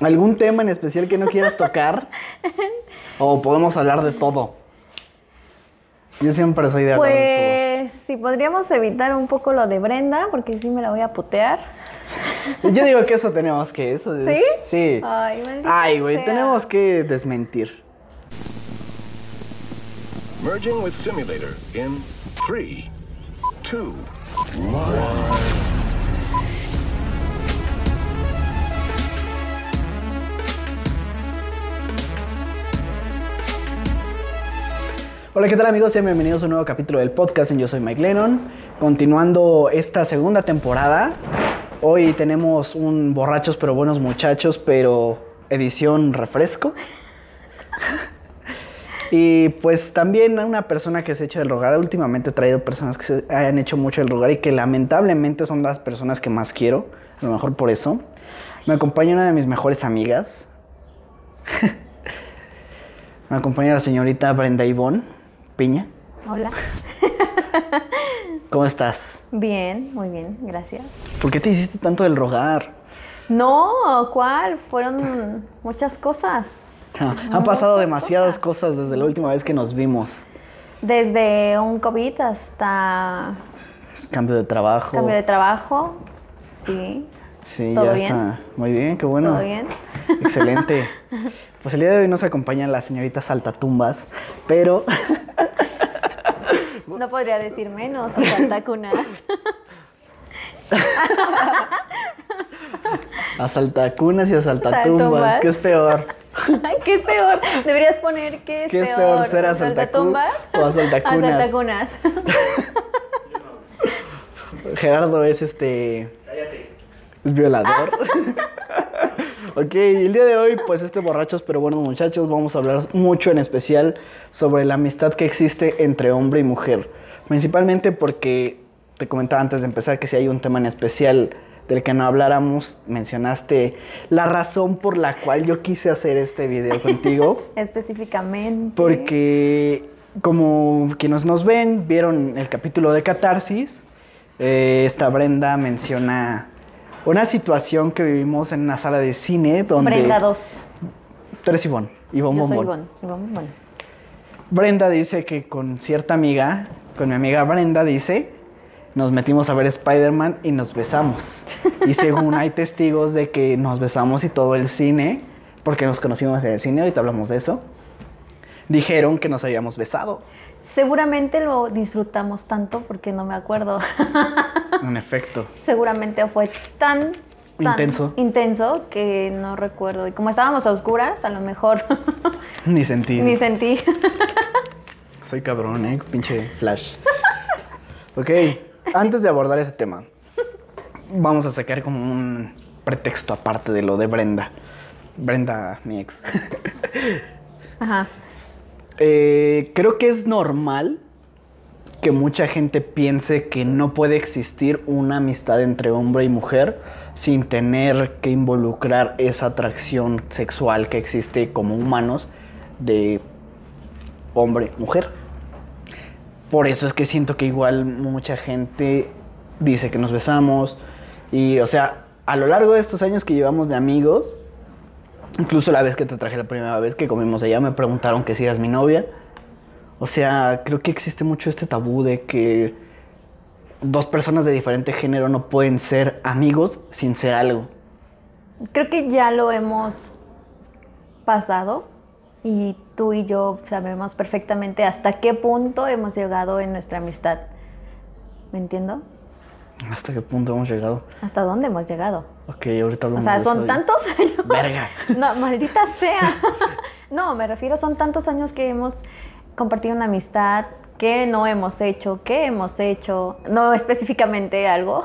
¿Algún tema en especial que no quieras tocar? ¿O podemos hablar de todo? Yo siempre soy de hablar de Pues si podríamos evitar un poco lo de Brenda, porque sí me la voy a putear. Yo digo que eso tenemos que... Eso es- ¿Sí? Sí. Ay, maldita Ay, güey, tenemos que desmentir. Merging with simulator in three, two, Hola, ¿qué tal amigos? Sean bienvenidos a un nuevo capítulo del podcast en Yo Soy Mike Lennon. Continuando esta segunda temporada, hoy tenemos un borrachos pero buenos muchachos, pero edición refresco. y pues también una persona que se echa del rogar. Últimamente he traído personas que se hayan hecho mucho del rogar y que lamentablemente son las personas que más quiero. A lo mejor por eso. Me acompaña una de mis mejores amigas. Me acompaña la señorita Brenda Ivonne Piña. Hola. ¿Cómo estás? Bien, muy bien, gracias. ¿Por qué te hiciste tanto del rogar? No, ¿cuál? Fueron muchas cosas. Ah, Han pasado demasiadas cosas. desde la última vez que nos vimos. Desde un COVID hasta Cambio de trabajo. cambio de trabajo. Sí. Sí, ¿Todo ya bien? está. Muy bien, qué bueno. ¿Todo bien? Excelente. Pues el día de hoy nos acompaña la señorita Saltatumbas, pero No podría decir menos, o sea, cunas. a Saltacunas y a Saltatumbas. ¿qué es peor? ¿Qué es peor? Deberías poner qué es ¿Qué es peor. peor, ser a ¿Saltatumbas o a Saltacunas? A Saltacunas. Gerardo es este. Es violador. Ok, y el día de hoy, pues este borrachos, pero buenos muchachos, vamos a hablar mucho en especial sobre la amistad que existe entre hombre y mujer. Principalmente porque te comentaba antes de empezar que si hay un tema en especial del que no habláramos, mencionaste la razón por la cual yo quise hacer este video contigo. Específicamente. Porque como quienes nos ven, vieron el capítulo de Catarsis, eh, esta Brenda menciona una situación que vivimos en una sala de cine donde... Brenda 2. Tú eres Ivonne, Ivonne Yo soy. Ivonne. Brenda dice que con cierta amiga, con mi amiga Brenda dice, nos metimos a ver Spider-Man y nos besamos. Y según hay testigos de que nos besamos y todo el cine, porque nos conocimos en el cine, ahorita hablamos de eso, dijeron que nos habíamos besado. Seguramente lo disfrutamos tanto porque no me acuerdo. En efecto. Seguramente fue tan, tan Intenso. intenso que no recuerdo. Y como estábamos a oscuras, a lo mejor Ni sentido. ni sentí. Soy cabrón, ¿eh? Pinche flash. ok, antes de abordar ese tema, vamos a sacar como un pretexto aparte de lo de Brenda. Brenda, mi ex. Ajá. Eh, creo que es normal que mucha gente piense que no puede existir una amistad entre hombre y mujer sin tener que involucrar esa atracción sexual que existe como humanos de hombre-mujer. Por eso es que siento que igual mucha gente dice que nos besamos y, o sea, a lo largo de estos años que llevamos de amigos, Incluso la vez que te traje la primera vez que comimos allá me preguntaron que si eras mi novia. O sea, creo que existe mucho este tabú de que dos personas de diferente género no pueden ser amigos sin ser algo. Creo que ya lo hemos pasado y tú y yo sabemos perfectamente hasta qué punto hemos llegado en nuestra amistad. ¿Me entiendo? ¿Hasta qué punto hemos llegado? ¿Hasta dónde hemos llegado? Ok, ahorita O hablamos sea, de son eso. tantos años. Verga. No, maldita sea. No, me refiero, son tantos años que hemos compartido una amistad, que no hemos hecho, que hemos hecho, no específicamente algo,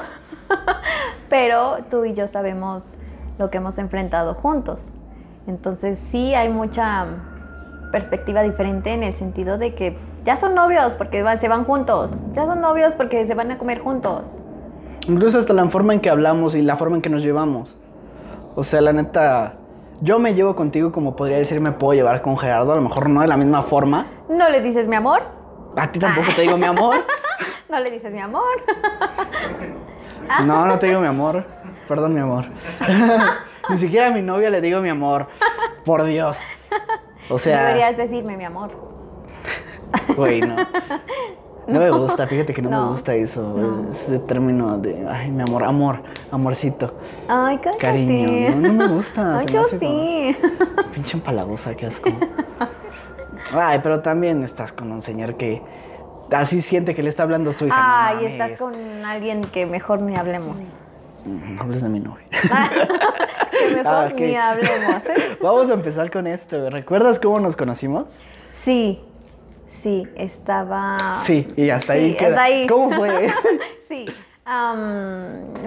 pero tú y yo sabemos lo que hemos enfrentado juntos. Entonces sí hay mucha perspectiva diferente en el sentido de que ya son novios porque van- se van juntos, ya son novios porque se van a comer juntos. Incluso hasta la forma en que hablamos y la forma en que nos llevamos. O sea, la neta, yo me llevo contigo como podría decir me puedo llevar con Gerardo, a lo mejor no de la misma forma. ¿No le dices mi amor? A ti tampoco te digo mi amor. ¿No le dices mi amor? No, no te digo mi amor. Perdón, mi amor. Ni siquiera a mi novia le digo mi amor. Por Dios. O sea, Deberías decirme, mi amor. güey, no. No me gusta, fíjate que no, me No. gusta eso. No. Ese término de, ay, mi amor, amor, amorcito. Ay, cállate. Cariño, no, no me gusta, Ay, se me yo hace sí. Pinche empalagosa, qué asco. Ay, pero también estás con un señor que así siente que le está hablando a su hija. no Ay, mames. estás con alguien que mejor ni hablemos. Mm, No hables de mi novia. Que mejor Ah, ni hablemos, ¿eh? Vamos a empezar con esto. ¿Recuerdas cómo nos conocimos? Sí, sí, estaba... Sí, y hasta Sí, ahí queda. hasta ahí. ¿Cómo fue? Sí,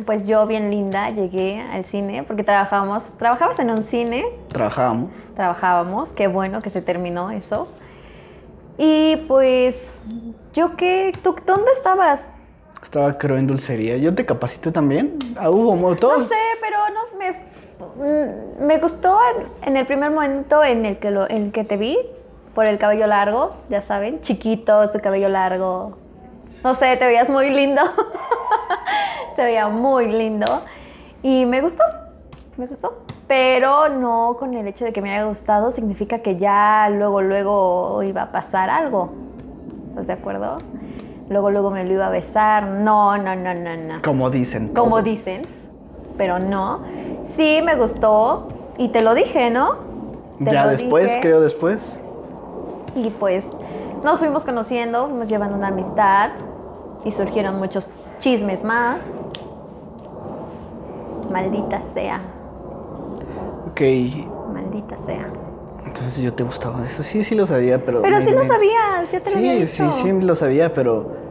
pues yo bien linda llegué al cine porque trabajábamos, trabajabas en un cine, Trabajábamos. trabajábamos, qué bueno que se terminó eso. Y pues, ¿yo qué? ¿Tú dónde estabas? Estaba creo en dulcería. ¿Yo te capacité también? Ah, hubo. No sé, pero no, me, mm, me gustó en, en el primer momento en el que, lo, en el que te vi, por el cabello largo, ya saben, chiquito, tu cabello largo. No sé, te veías muy lindo. te veía muy lindo. Y me gustó, me gustó. Pero no con el hecho de que me haya gustado significa que ya luego, luego iba a pasar algo. ¿Estás de acuerdo? Luego, luego me lo iba a besar. No, no, no, no, no Como dicen. como todo. dicen, pero no. Sí, me gustó y te lo dije, ¿no? Te Ya después, dije. creo después. Y pues nos fuimos conociendo, fuimos llevando una amistad y surgieron muchos chismes más. Maldita sea, Ok. maldita sea. Entonces yo te gustaba. Eso sí, sí lo sabía, pero. Pero me- sí lo me- sabías, ya te lo Sí, sí, sí lo sabía, pero.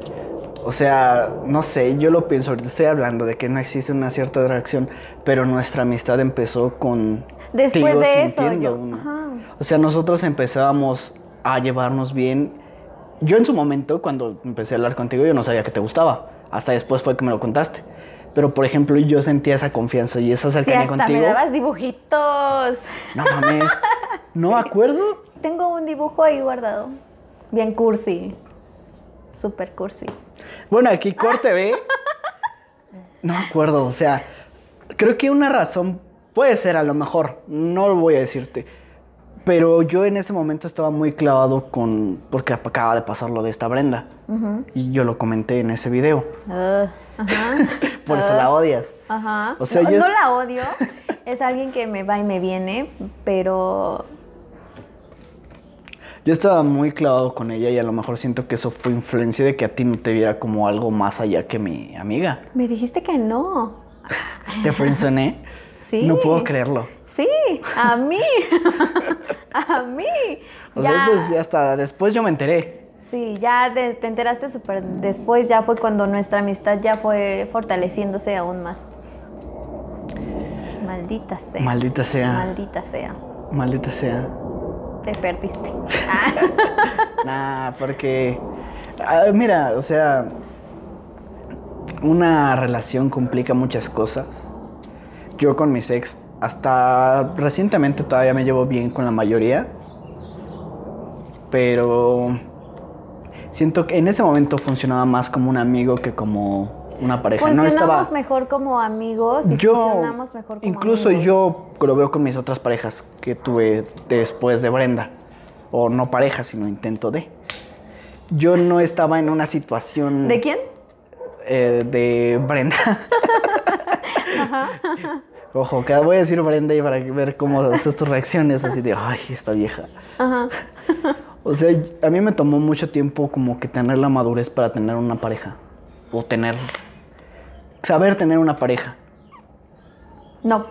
O sea, no sé, yo lo pienso, ahorita estoy hablando de que no existe una cierta atracción, pero nuestra amistad empezó con. Después de eso, yo- ajá. O sea, nosotros empezábamos a llevarnos bien. Yo en su momento, cuando empecé a hablar contigo, yo no sabía que te gustaba. Hasta después fue que me lo contaste. Pero, por ejemplo, yo sentía esa confianza y esa Sí, cercanía hasta contigo. me dabas dibujitos. No mames. No me acuerdo. Tengo un dibujo ahí guardado. Bien cursi. Super cursi. Bueno, aquí corte, ¿ve? No me acuerdo, o sea, creo que una razón puede ser a lo mejor, no lo voy a decirte, pero yo en ese momento estaba muy clavado con, porque acaba de pasar lo de esta Brenda, y yo lo comenté en ese video, Ah, ajá. por eso Ah, la odias. Ajá. O sea, no, yo no la odio. Es alguien que me va y me viene, pero Yo estaba muy clavado con ella y a lo mejor siento que eso fue influencia de que a ti no te viera como algo más allá que mi amiga. me dijiste que no. Te frenzoné. Sí. No puedo creerlo. Sí, a mí. a mí. O ya, sea, hasta después yo me enteré. Sí, ya de- te enteraste súper después, ya fue cuando nuestra amistad ya fue fortaleciéndose aún más. Maldita sea. Maldita sea. Maldita sea. Maldita sea. Te perdiste. Nah, porque. mira, o sea. Una relación complica muchas cosas. Yo con mis ex, hasta recientemente todavía me llevo bien con la mayoría. Pero. Siento que en ese momento funcionaba más como un amigo que como una pareja. No Funcionamos estaba. mejor como amigos y Yo, funcionamos mejor como incluso amigos. yo lo veo con mis otras parejas que tuve después de Brenda. O no pareja, sino intento de. Yo no estaba en una situación ¿De quién? eh, de Brenda. Ojo, que voy a decir Brenda y para ver cómo haces tus reacciones así de, ay, esta vieja. Ajá. O sea, a mí me tomó mucho tiempo como que tener la madurez para tener una pareja. O tener... Saber tener una pareja. No.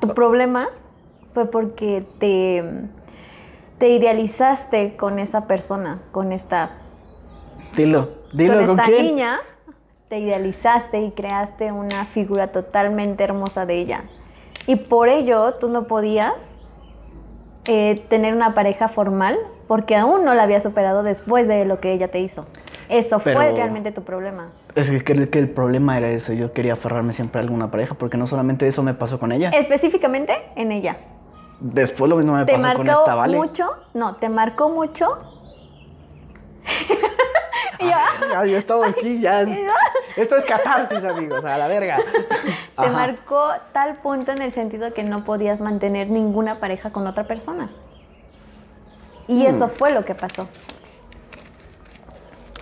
Tu problema fue porque te, te idealizaste con esa persona, con esta, Dilo, dilo, con ¿con, esta quién? niña. Te idealizaste y creaste una figura totalmente hermosa de ella. Y por ello tú no podías eh, tener una pareja formal porque aún no la había superado después de lo que ella te hizo. Eso fue realmente tu problema. Es que, que- que el problema era eso. Yo quería aferrarme siempre a alguna pareja porque no solamente eso me pasó con ella. Específicamente en ella. Después lo mismo me pasó con esta, ¿vale? mucho, no, te marcó mucho. Y yo, ah, yo he estado aquí, ya. es- esto es catarsis, amigos, a la verga. Te Ajá. marcó tal punto en el sentido que no podías mantener ninguna pareja con otra persona. Y Hmm. eso fue lo que pasó.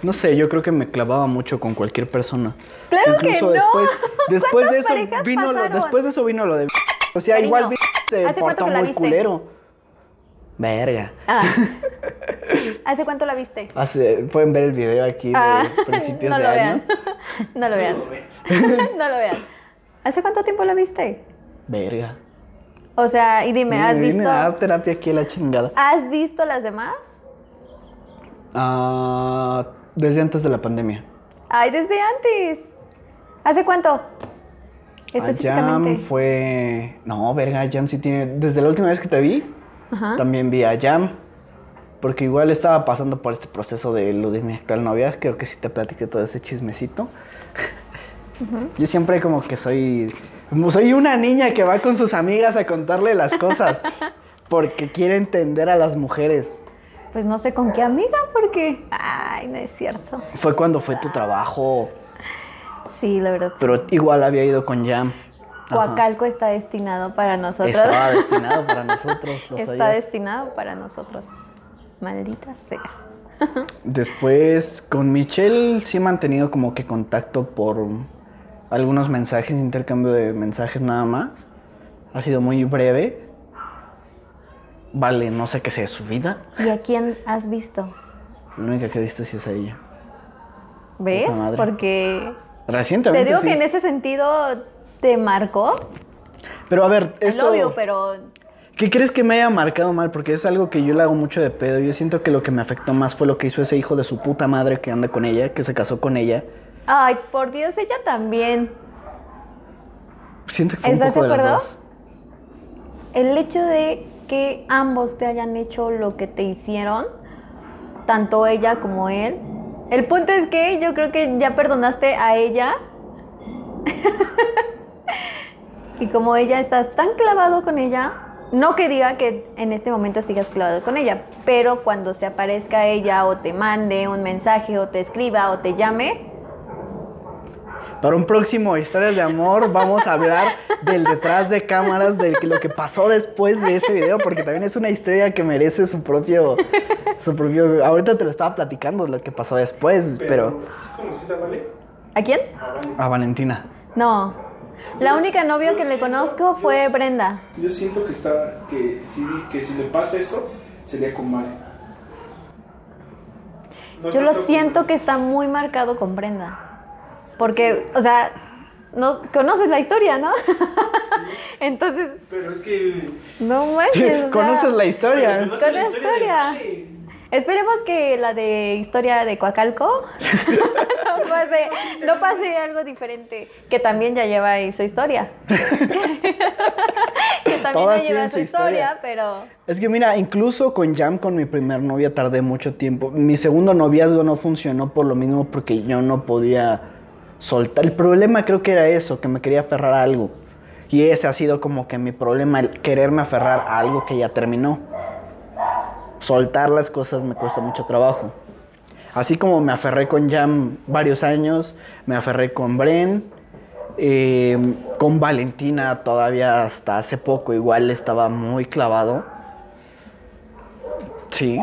No sé, yo creo que me clavaba mucho con cualquier persona. claro que no. después, después de ¿Cuántas eso vino lo, después de eso vino lo de o sea, igual se ¿hace cuánto portó muy culero. Verga. Ah. ¿Hace cuánto la viste? Hace, pueden ver el video aquí de Ah, principios no de lo año. vean. No lo vean. no lo vean. ¿Hace cuánto tiempo la viste? Verga. O sea, y dime, ¿has Vine visto, a dar terapia aquí la chingada. ¿has visto las demás? Ah, desde antes de la pandemia. Ay, desde antes. ¿Hace cuánto? A Jam Específicamente. fue. No, verga, Jam sí tiene. Desde la última vez que te vi, Ajá. también vi a Jam. Porque igual estaba pasando por este proceso de lo de mi actual novia. Creo que sí te platiqué todo ese chismecito. Yo siempre como que soy. como Soy una niña que va con sus amigas a contarle las cosas. porque quiere entender a las mujeres. Pues no sé con qué amiga, porque. Ay, no es cierto. Fue cuando fue tu trabajo. Sí, la verdad. sí. Pero igual había ido con Jam. Ajá. Coacalco está destinado para nosotros. Estaba destinado para nosotros. Está destinado para nosotros. Maldita sea. Después, con Michelle sí he mantenido como que contacto por algunos mensajes, intercambio de mensajes nada más. Ha sido muy breve. Vale, no sé qué sea de su vida. ¿Y a quién has visto? La única que he visto sí es a ella. ¿Ves? Porque Recientemente. te digo sí. que en ese sentido te marcó. Pero a ver, Es esto. obvio, pero ¿Qué crees que me haya marcado mal? Porque es algo que yo le hago mucho de pedo. Yo siento que lo que me afectó más fue lo que hizo ese hijo de su puta madre que anda con ella, que se casó con ella. Ay, por Dios, ella también. Siento que fue un ¿Estás poco de las dos. El hecho de que ambos te hayan hecho lo que te hicieron, tanto ella como él. El punto es que yo creo que ya perdonaste a ella. y como ella estás tan clavado con ella, no que diga que en este momento sigas clavado con ella, pero cuando se aparezca ella o te mande un mensaje o te escriba o te llame, Para un próximo Historias de Amor vamos a hablar del detrás de cámaras, de lo que pasó después de ese video, porque también es una historia que merece su propio... Su propio ahorita te lo estaba platicando, lo que pasó después, pero... ¿Sí conociste a Vale? ¿a quién? A Valentina. No. La única novia que le conozco fue Brenda. Yo siento que está, que si, que si le pasa eso, sería con. No Yo lo siento con- que está muy marcado con Brenda. Porque, o sea, no, conoces la historia, ¿no? Entonces, Pero es que... no manches. o sea, ¿Conoces la historia? Conoces Con la historia de historia. Esperemos que la de historia de Coacalco no, pase, no pase algo diferente. Que también ya lleva ahí su historia. que también Todas ya lleva su historia. historia, pero. Es que mira, incluso con Jam, con mi primer novia, tardé mucho tiempo. Mi segundo noviazgo no funcionó por lo mismo porque yo no podía soltar. El problema creo que era eso, que me quería aferrar a algo. Y ese ha sido como que mi problema, el quererme aferrar a algo que ya terminó. Soltar las cosas me cuesta mucho trabajo. Así como me aferré con Jam varios años, me aferré con Bren, eh, con Valentina todavía hasta hace poco igual estaba muy clavado. Sí.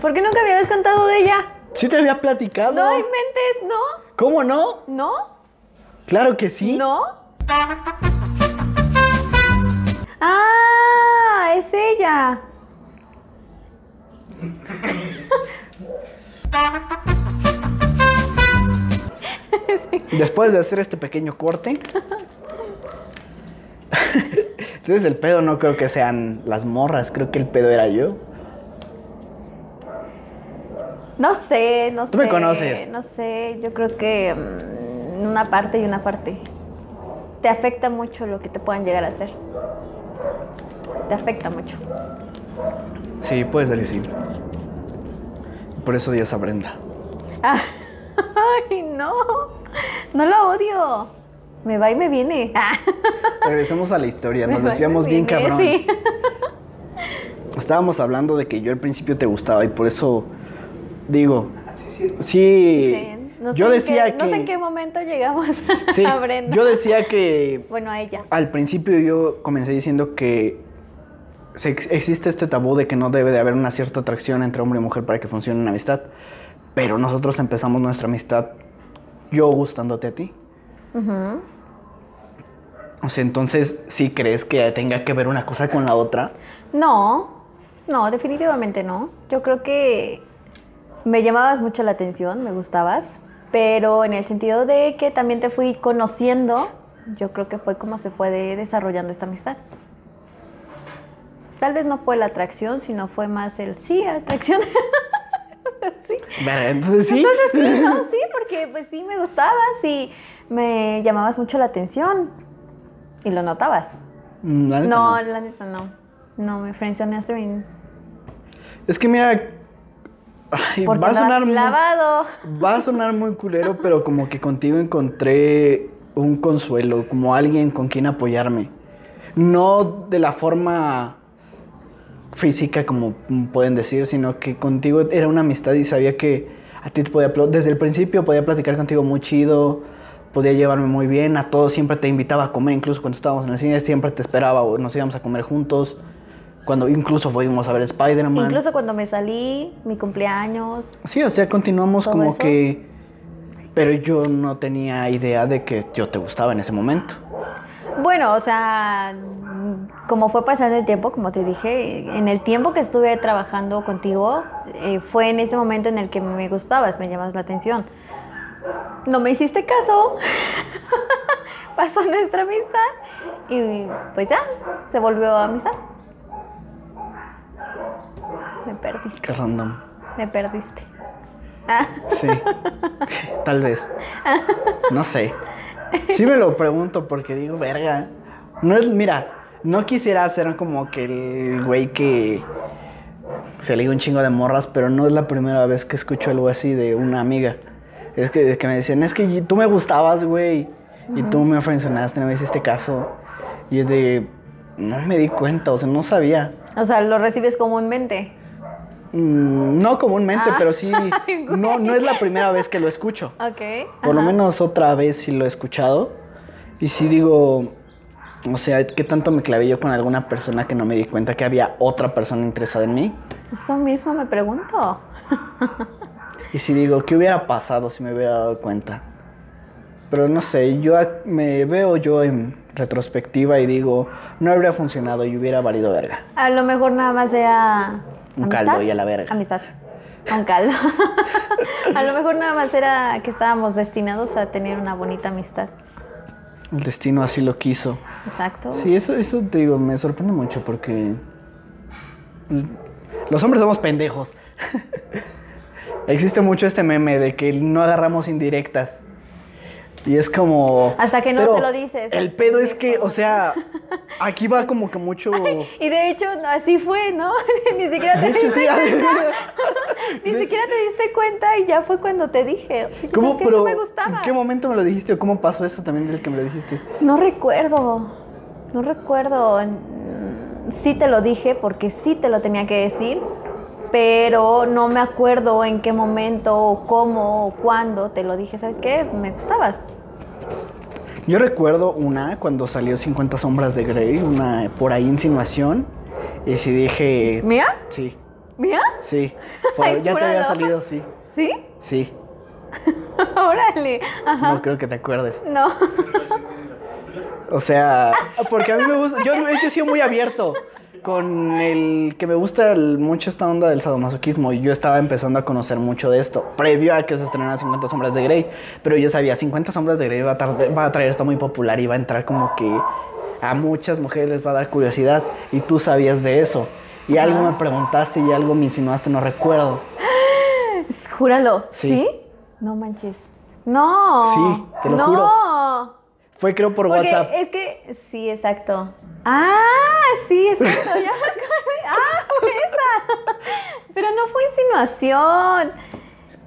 ¿Por qué nunca me habías contado de ella? Sí te había platicado. No inventes, ¿no? ¿Cómo no? ¿No? Claro que sí. ¿No? Ah, es ella. Después de hacer este pequeño corte. Entonces el pedo no creo que sean las morras, creo que el pedo era yo. No sé, no sé. Tú me conoces. No sé, yo creo que mm, una parte y una parte. Te afecta mucho lo que te puedan llegar a hacer. Te afecta mucho. Sí, puede ser que sí. Por eso odias a Brenda. Ah, Ay, no. No la odio. Me va y me viene. Ah, Regresemos a la historia, nos desviamos bien viene, cabrón. Sí. Estábamos hablando de que yo al principio te gustaba y por eso digo, Ah, sí, sí. No sé Yo en decía qué- No sé que- en qué momento llegamos Sí, a Brenda. yo decía que Bueno, a ella. al principio yo comencé diciendo que se ex- existe este tabú de que no debe de haber una cierta atracción entre hombre y mujer para que funcione una amistad. Pero nosotros empezamos nuestra amistad yo gustándote a ti. Ujú. O sea, entonces, ¿sí crees que tenga que ver una cosa con la otra? No, no, definitivamente no. Yo creo que me llamabas mucho la atención, me gustabas, pero en el sentido de que también te fui conociendo, yo creo que fue como se fue de- desarrollando esta amistad. Tal vez no fue la atracción, sino fue más el, sí, atracción. sí. Verga, Entonces, sí. Entonces sí, no, sí, porque pues sí me gustabas y me llamabas mucho la atención y lo notabas. Mm, la neta No, no. la neta no. No, me frencionaste bien. Es que mira, ay, va a sonar muy, va a sonar muy culero, pero como que contigo encontré un consuelo, como alguien con quien apoyarme. No de la forma física como pueden decir, sino que contigo era una amistad y sabía que a ti te podía desde el principio podía platicar contigo muy chido, podía llevarme muy bien, a todos siempre te invitaba a comer, incluso cuando estábamos en el cine siempre te esperaba o nos íbamos a comer juntos. Cuando incluso fuimos a ver Spider-Man. Incluso cuando me salí, mi cumpleaños. Sí, o sea, continuamos ¿Todo como eso? que... Pero yo no tenía idea de que yo te gustaba en ese momento. Bueno, o sea, como fue pasando el tiempo, como te dije, en el tiempo que estuve trabajando contigo, eh, fue en ese momento en el que me gustabas, me llamabas la atención. No me hiciste caso, pasó nuestra amistad y pues ya, se volvió amistad. Me perdiste, Qué random. me perdiste. Ah, Sí. Tal vez. No sé. Sí me lo pregunto porque digo, verga. No es, mira, no quisiera ser como que el güey que se liga un chingo de morras, pero no es la primera vez que escucho algo así de una amiga. Es que, que me decían, es que tú me gustabas, güey. Y tú me ofrencionaste, no me hiciste caso. Y es de, no me di cuenta, o sea, no sabía. o sea, lo recibes comúnmente. Mm, no comúnmente, Ah. pero sí. No, no es la primera vez que lo escucho. Ok. Por lo menos otra vez sí lo he escuchado. Y sí digo, o sea, ¿qué tanto me clavé yo con alguna persona que no me di cuenta que había otra persona interesada en mí? Eso mismo me pregunto. Y sí digo, ¿qué hubiera pasado si me hubiera dado cuenta? Pero no sé, yo me veo yo en retrospectiva y digo, no habría funcionado y hubiera valido verga. A lo mejor nada más era. Un ¿amistad? caldo y a la verga. Amistad. Un caldo. a lo mejor nada más era que estábamos destinados a tener una bonita amistad. El destino así lo quiso. Exacto. Sí, eso, eso te digo, me sorprende mucho porque los hombres somos pendejos. Existe mucho este meme de que no agarramos indirectas. Y es como... Hasta que no se lo dices. El pedo es que, o sea, aquí va como que mucho... Y de hecho, así fue, ¿no? Ni siquiera te diste sí. cuenta. Ni siquiera te diste cuenta y ya fue cuando te dije. "Oye, ¿Cómo, pero, me ¿En gustabas. qué momento me lo dijiste o cómo pasó eso también del que me lo dijiste? No recuerdo, no recuerdo. Mm, Sí te lo dije porque sí te lo tenía que decir, pero no me acuerdo en qué momento, o cómo, o cuándo te lo dije. ¿Sabes qué? Me gustabas. Yo recuerdo una cuando salió 50 sombras de Grey, una por ahí insinuación. Y sí dije... ¿Mía? Sí, ¿Mía? sí. Ay, ya te había salido, sí. ¿Sí? Sí. Órale. Ajá. No creo que te acuerdes. No. O sea, porque a mí me gusta. Yo, yo he sido muy abierto con el que me gusta el- mucho esta onda del sadomasoquismo. Y yo estaba empezando a conocer mucho de esto, previo a que se estrenara 50 Sombras de Grey. Pero yo sabía, 50 Sombras de Grey va a, tar- va a traer esto muy popular y va a entrar como que a muchas mujeres les va a dar curiosidad. Y tú sabías de eso. Y algo me preguntaste y algo me insinuaste, no recuerdo. Júralo. Sí. ¿Sí? No manches. No. Sí, te lo no. juro. Fue creo por Porque WhatsApp. es que, sí, exacto. Ah, sí, exacto, ya me acordé. Ah, fue esa. Pero no fue insinuación.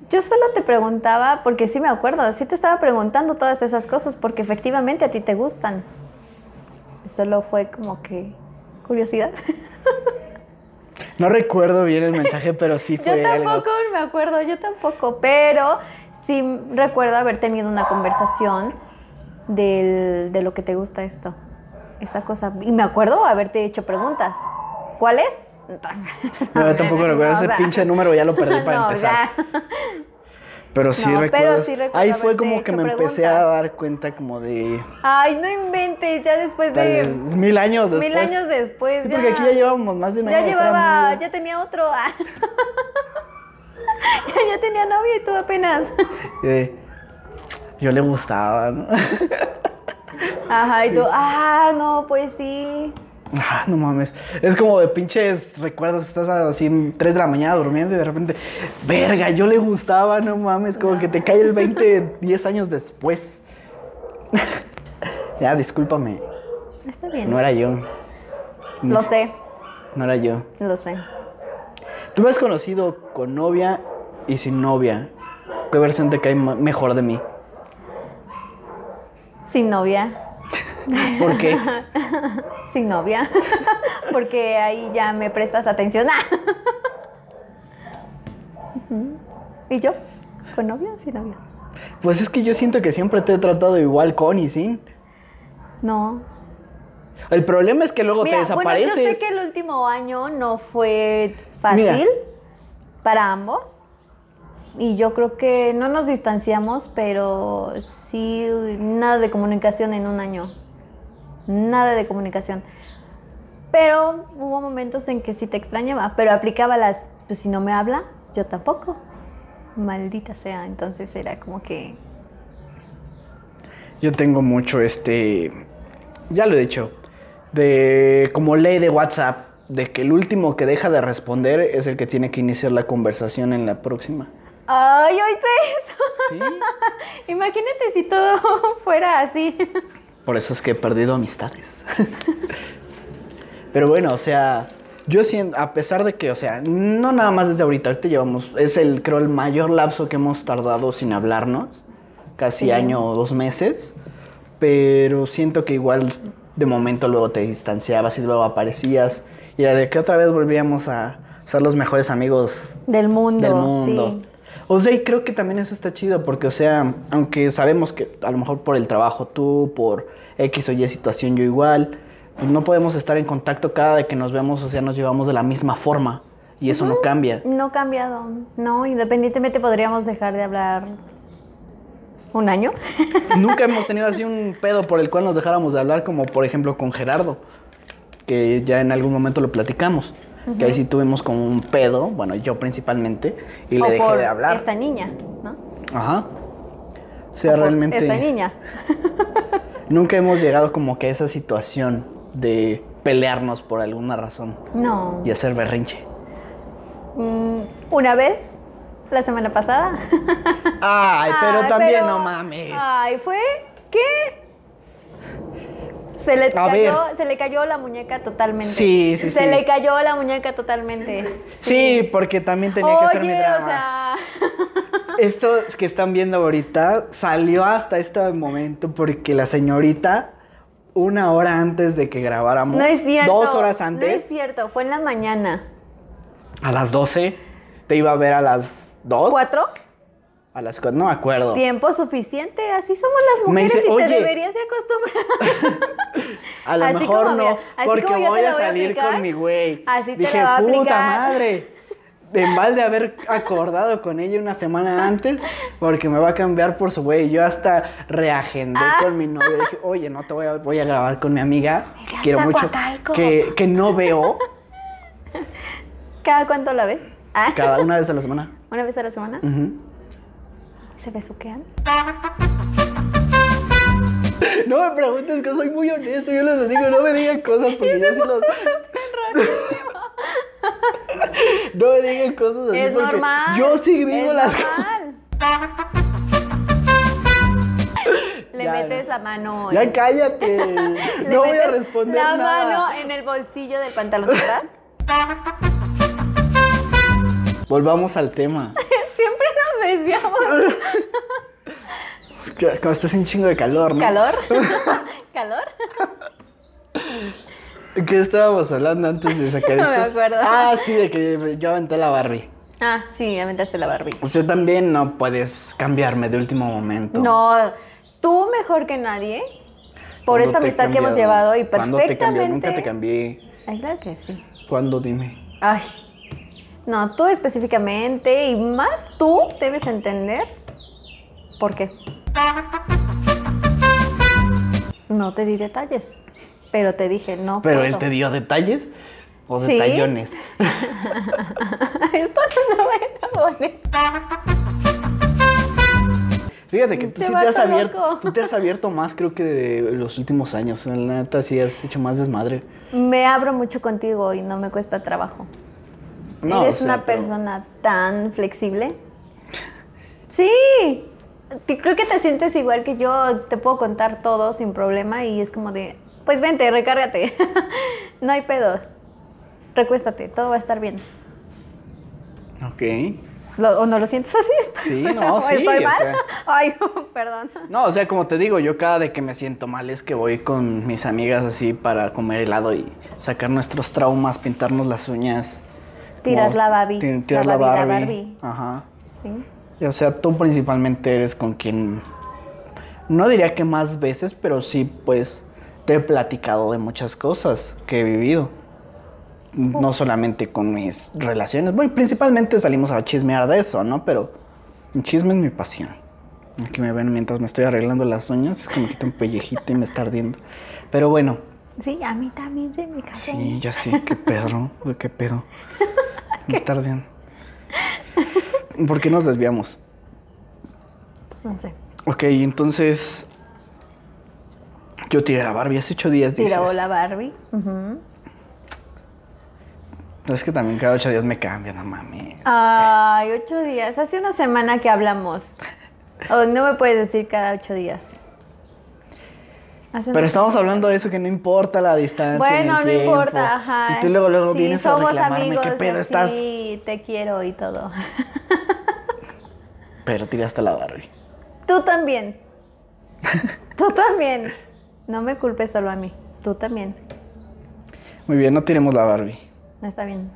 Yo solo te preguntaba, porque sí me acuerdo, sí te estaba preguntando todas esas cosas, porque efectivamente a ti te gustan. Solo fue como que curiosidad. No recuerdo bien el mensaje, pero sí Yo fue algo. tampoco me acuerdo, yo tampoco, pero sí recuerdo haber tenido una conversación del- de lo que te gusta esto, esta cosa. Y me acuerdo haberte hecho preguntas. ¿Cuál es? No, yo tampoco recuerdo ese o sea, pinche número, ya lo perdí para no, empezar. ya. Pero sí No, pero recuerdo. sí recuerdo Ahí fue como que me empecé a dar cuenta como de Ay, no inventes, ya después de mil años después. mil años después. Sí, ya, porque aquí ya llevábamos más de un Ya año llevaba, ya tenía otro. ya, ya tenía novio y tú apenas. De, yo le gustaba, ¿no? Ajá, y tú, ah, no, pues sí. Ah, no mames. Es como de pinches recuerdos. Estás así 3 de la mañana durmiendo y de repente, verga, yo le gustaba, no mames. Como que te cae el 20 10 años después. ya, discúlpame. Está bien. No era yo. Ni Lo sé, No era yo. lo sé. Tú me has conocido con novia y sin novia. ¿Qué versión te cae mejor de mí? Sin novia. ¿Por qué? Sin novia. Porque ahí ya me prestas atención. ¿Y yo? ¿Con novia o sin novia? Pues es que yo siento que siempre te he tratado igual con y sin. No. El problema es que luego Mira, te bueno, yo desapareces. sé que el último año no fue fácil Mira. para ambos. Y yo creo que no nos distanciamos, pero sí nada de comunicación en un año. Nada de comunicación. Pero hubo momentos en que sí te extrañaba, pero aplicaba las, pues si no me habla, yo tampoco. Maldita sea, entonces era como que... Yo tengo mucho este. Ya lo he dicho. De. Como ley de WhatsApp. De que el último que deja de responder es el que tiene que iniciar la conversación en la próxima. ¡Ay, oíste eso! Sí. Imagínate si todo fuera así. Por eso es que he perdido amistades. Pero bueno, o sea, yo siento, a pesar de que, o sea, no nada más desde ahorita, ahorita llevamos, es el, creo, el mayor lapso que hemos tardado sin hablarnos, casi Sí. año o dos meses, pero siento que igual de momento luego te distanciabas y luego aparecías, y era de que otra vez volvíamos a ser los mejores amigos Del mundo. del mundo. Sí. O sea, y creo que también eso está chido porque, o sea, aunque sabemos que a lo mejor por el trabajo tú, por X o Y situación yo igual, pues no podemos estar en contacto cada vez que nos vemos, o sea, nos llevamos de la misma forma y eso no cambia. No ha cambiado. No, independientemente podríamos dejar de hablar un año. Nunca hemos tenido así un pedo por el cual nos dejáramos de hablar, como por ejemplo con Gerardo, que ya en algún momento lo platicamos. Que ahí sí tuvimos como un pedo, bueno, yo principalmente, y le dejé por de hablar. Esta niña, ¿no? Ajá. O sea, O por realmente. Esta niña. Nunca hemos llegado como que a esa situación de pelearnos por alguna razón No. y hacer berrinche. Mm, Una vez, la semana pasada. Ay, pero Ay, también pero- no mames. Ay, fue. ¿Qué? Se le, cayó, se le cayó la muñeca totalmente. Sí, sí, Se sí. le cayó la muñeca totalmente. Sí, porque también tenía que ser mi drama. o sea. Esto que están viendo ahorita salió hasta este momento porque la señorita, una hora antes de que grabáramos, No es cierto. dos horas No es antes, cierto, fue en la mañana. a las 12, te iba a ver a las 2. ¿Cuatro? A las 4, no me acuerdo. Tiempo suficiente, así somos las mujeres dice, y "Oye". te deberías de acostumbrar. A lo Así mejor como, no, mira, porque voy a voy a salir aplicar, con mi güey. así te Dije, la puta aplicar". madre. De mal de haber acordado con ella una semana antes, porque me va a cambiar por su güey. Yo hasta reagendé Ah. con mi novio. Dije, oye, no te voy a, voy a grabar con mi amiga. quiero mucho. Que, que no veo ¿Cada cuánto la ves? Ah, cada una vez a la semana. ¿Una vez a la semana? ¿Se besuquean? No me preguntes que soy muy honesto. Yo les digo, no me digan cosas porque yo sí los. no me digan cosas así Es porque normal. yo sí digo es las cosas. normal. Le Ya, metes la mano. Ya en- cállate. No voy a responder La nada. mano en el bolsillo del pantalón atrás. Volvamos al tema. Desviamos. Cuando estés un chingo de calor, ¿no? ¿Calor? ¿Calor? ¿Qué estábamos hablando antes de sacar No esto? me acuerdo. Ah, sí, de que yo aventé la Barbie. Ah, sí, aventaste la Barbie. O sea, también no puedes cambiarme de último momento. No, tú mejor que nadie. Por ¿Cuándo esta amistad que hemos llevado y ¿Cuándo te cambié? perfectamente. Nunca te cambié. Ay, claro que sí. ¿Cuándo? Dime. Ay. No, tú específicamente y más tú debes entender por qué. No te di detalles, pero te dije no. ¿Pero puedo. él te dio detalles? ¿O Sí. detallones? Esto no me poner. Fíjate que tú Te sí te has abierto, tú te has abierto más creo que de los últimos años. La neta sí has hecho más desmadre. Me abro mucho contigo y no me cuesta trabajo. No, Eres o sea, una pero- persona tan flexible. Sí. Creo que te sientes igual que yo. Te puedo contar todo sin problema y es como de, pues vente, recárgate. no hay pedo. Recuéstate, todo va a estar bien. Ok. Lo- ¿O no lo sientes así? Sí, no, ¿O sí, ¿Estoy o mal? sea. Ay, perdón. No, o sea, como te digo, yo cada de que me siento mal es que voy con mis amigas así para comer helado y sacar nuestros traumas, pintarnos las uñas. Tirar la Barbie, la Tirar la Barbie, la Barbie. Ajá. Sí. Y, o sea, tú principalmente eres con quien, no diría que más veces, pero sí, pues, te he platicado de muchas cosas que he vivido. No solamente con mis relaciones. Bueno, principalmente salimos a chismear de eso, ¿no? Pero el chisme es mi pasión. Aquí me ven mientras me estoy arreglando las uñas, es que me quita un pellejito y me está ardiendo. Pero bueno, Sí, a mí también se me casó. sí, ya sé, qué pedo, qué pedo. Me está ardiendo. ¿Por qué nos desviamos? No sé. Ok, entonces. Yo tiré la Barbie hace ocho días, dices. Tiró la Barbie. Ujú. Es que también cada ocho días me cambian, no mames. Ay, ocho días. Hace una semana que hablamos. Oh, no me puedes decir cada ocho días. Hace Pero estamos hablando de eso que no importa la distancia. ni Bueno, el no tiempo. importa, ajá. Y tú luego, luego Sí, vienes a reclamarme amigos, qué pedo estás. Sí, te quiero y todo. Pero tiraste la Barbie. Tú también. Tú también. No me culpes solo a mí. Tú también. Muy bien, no tiremos la Barbie. No está bien.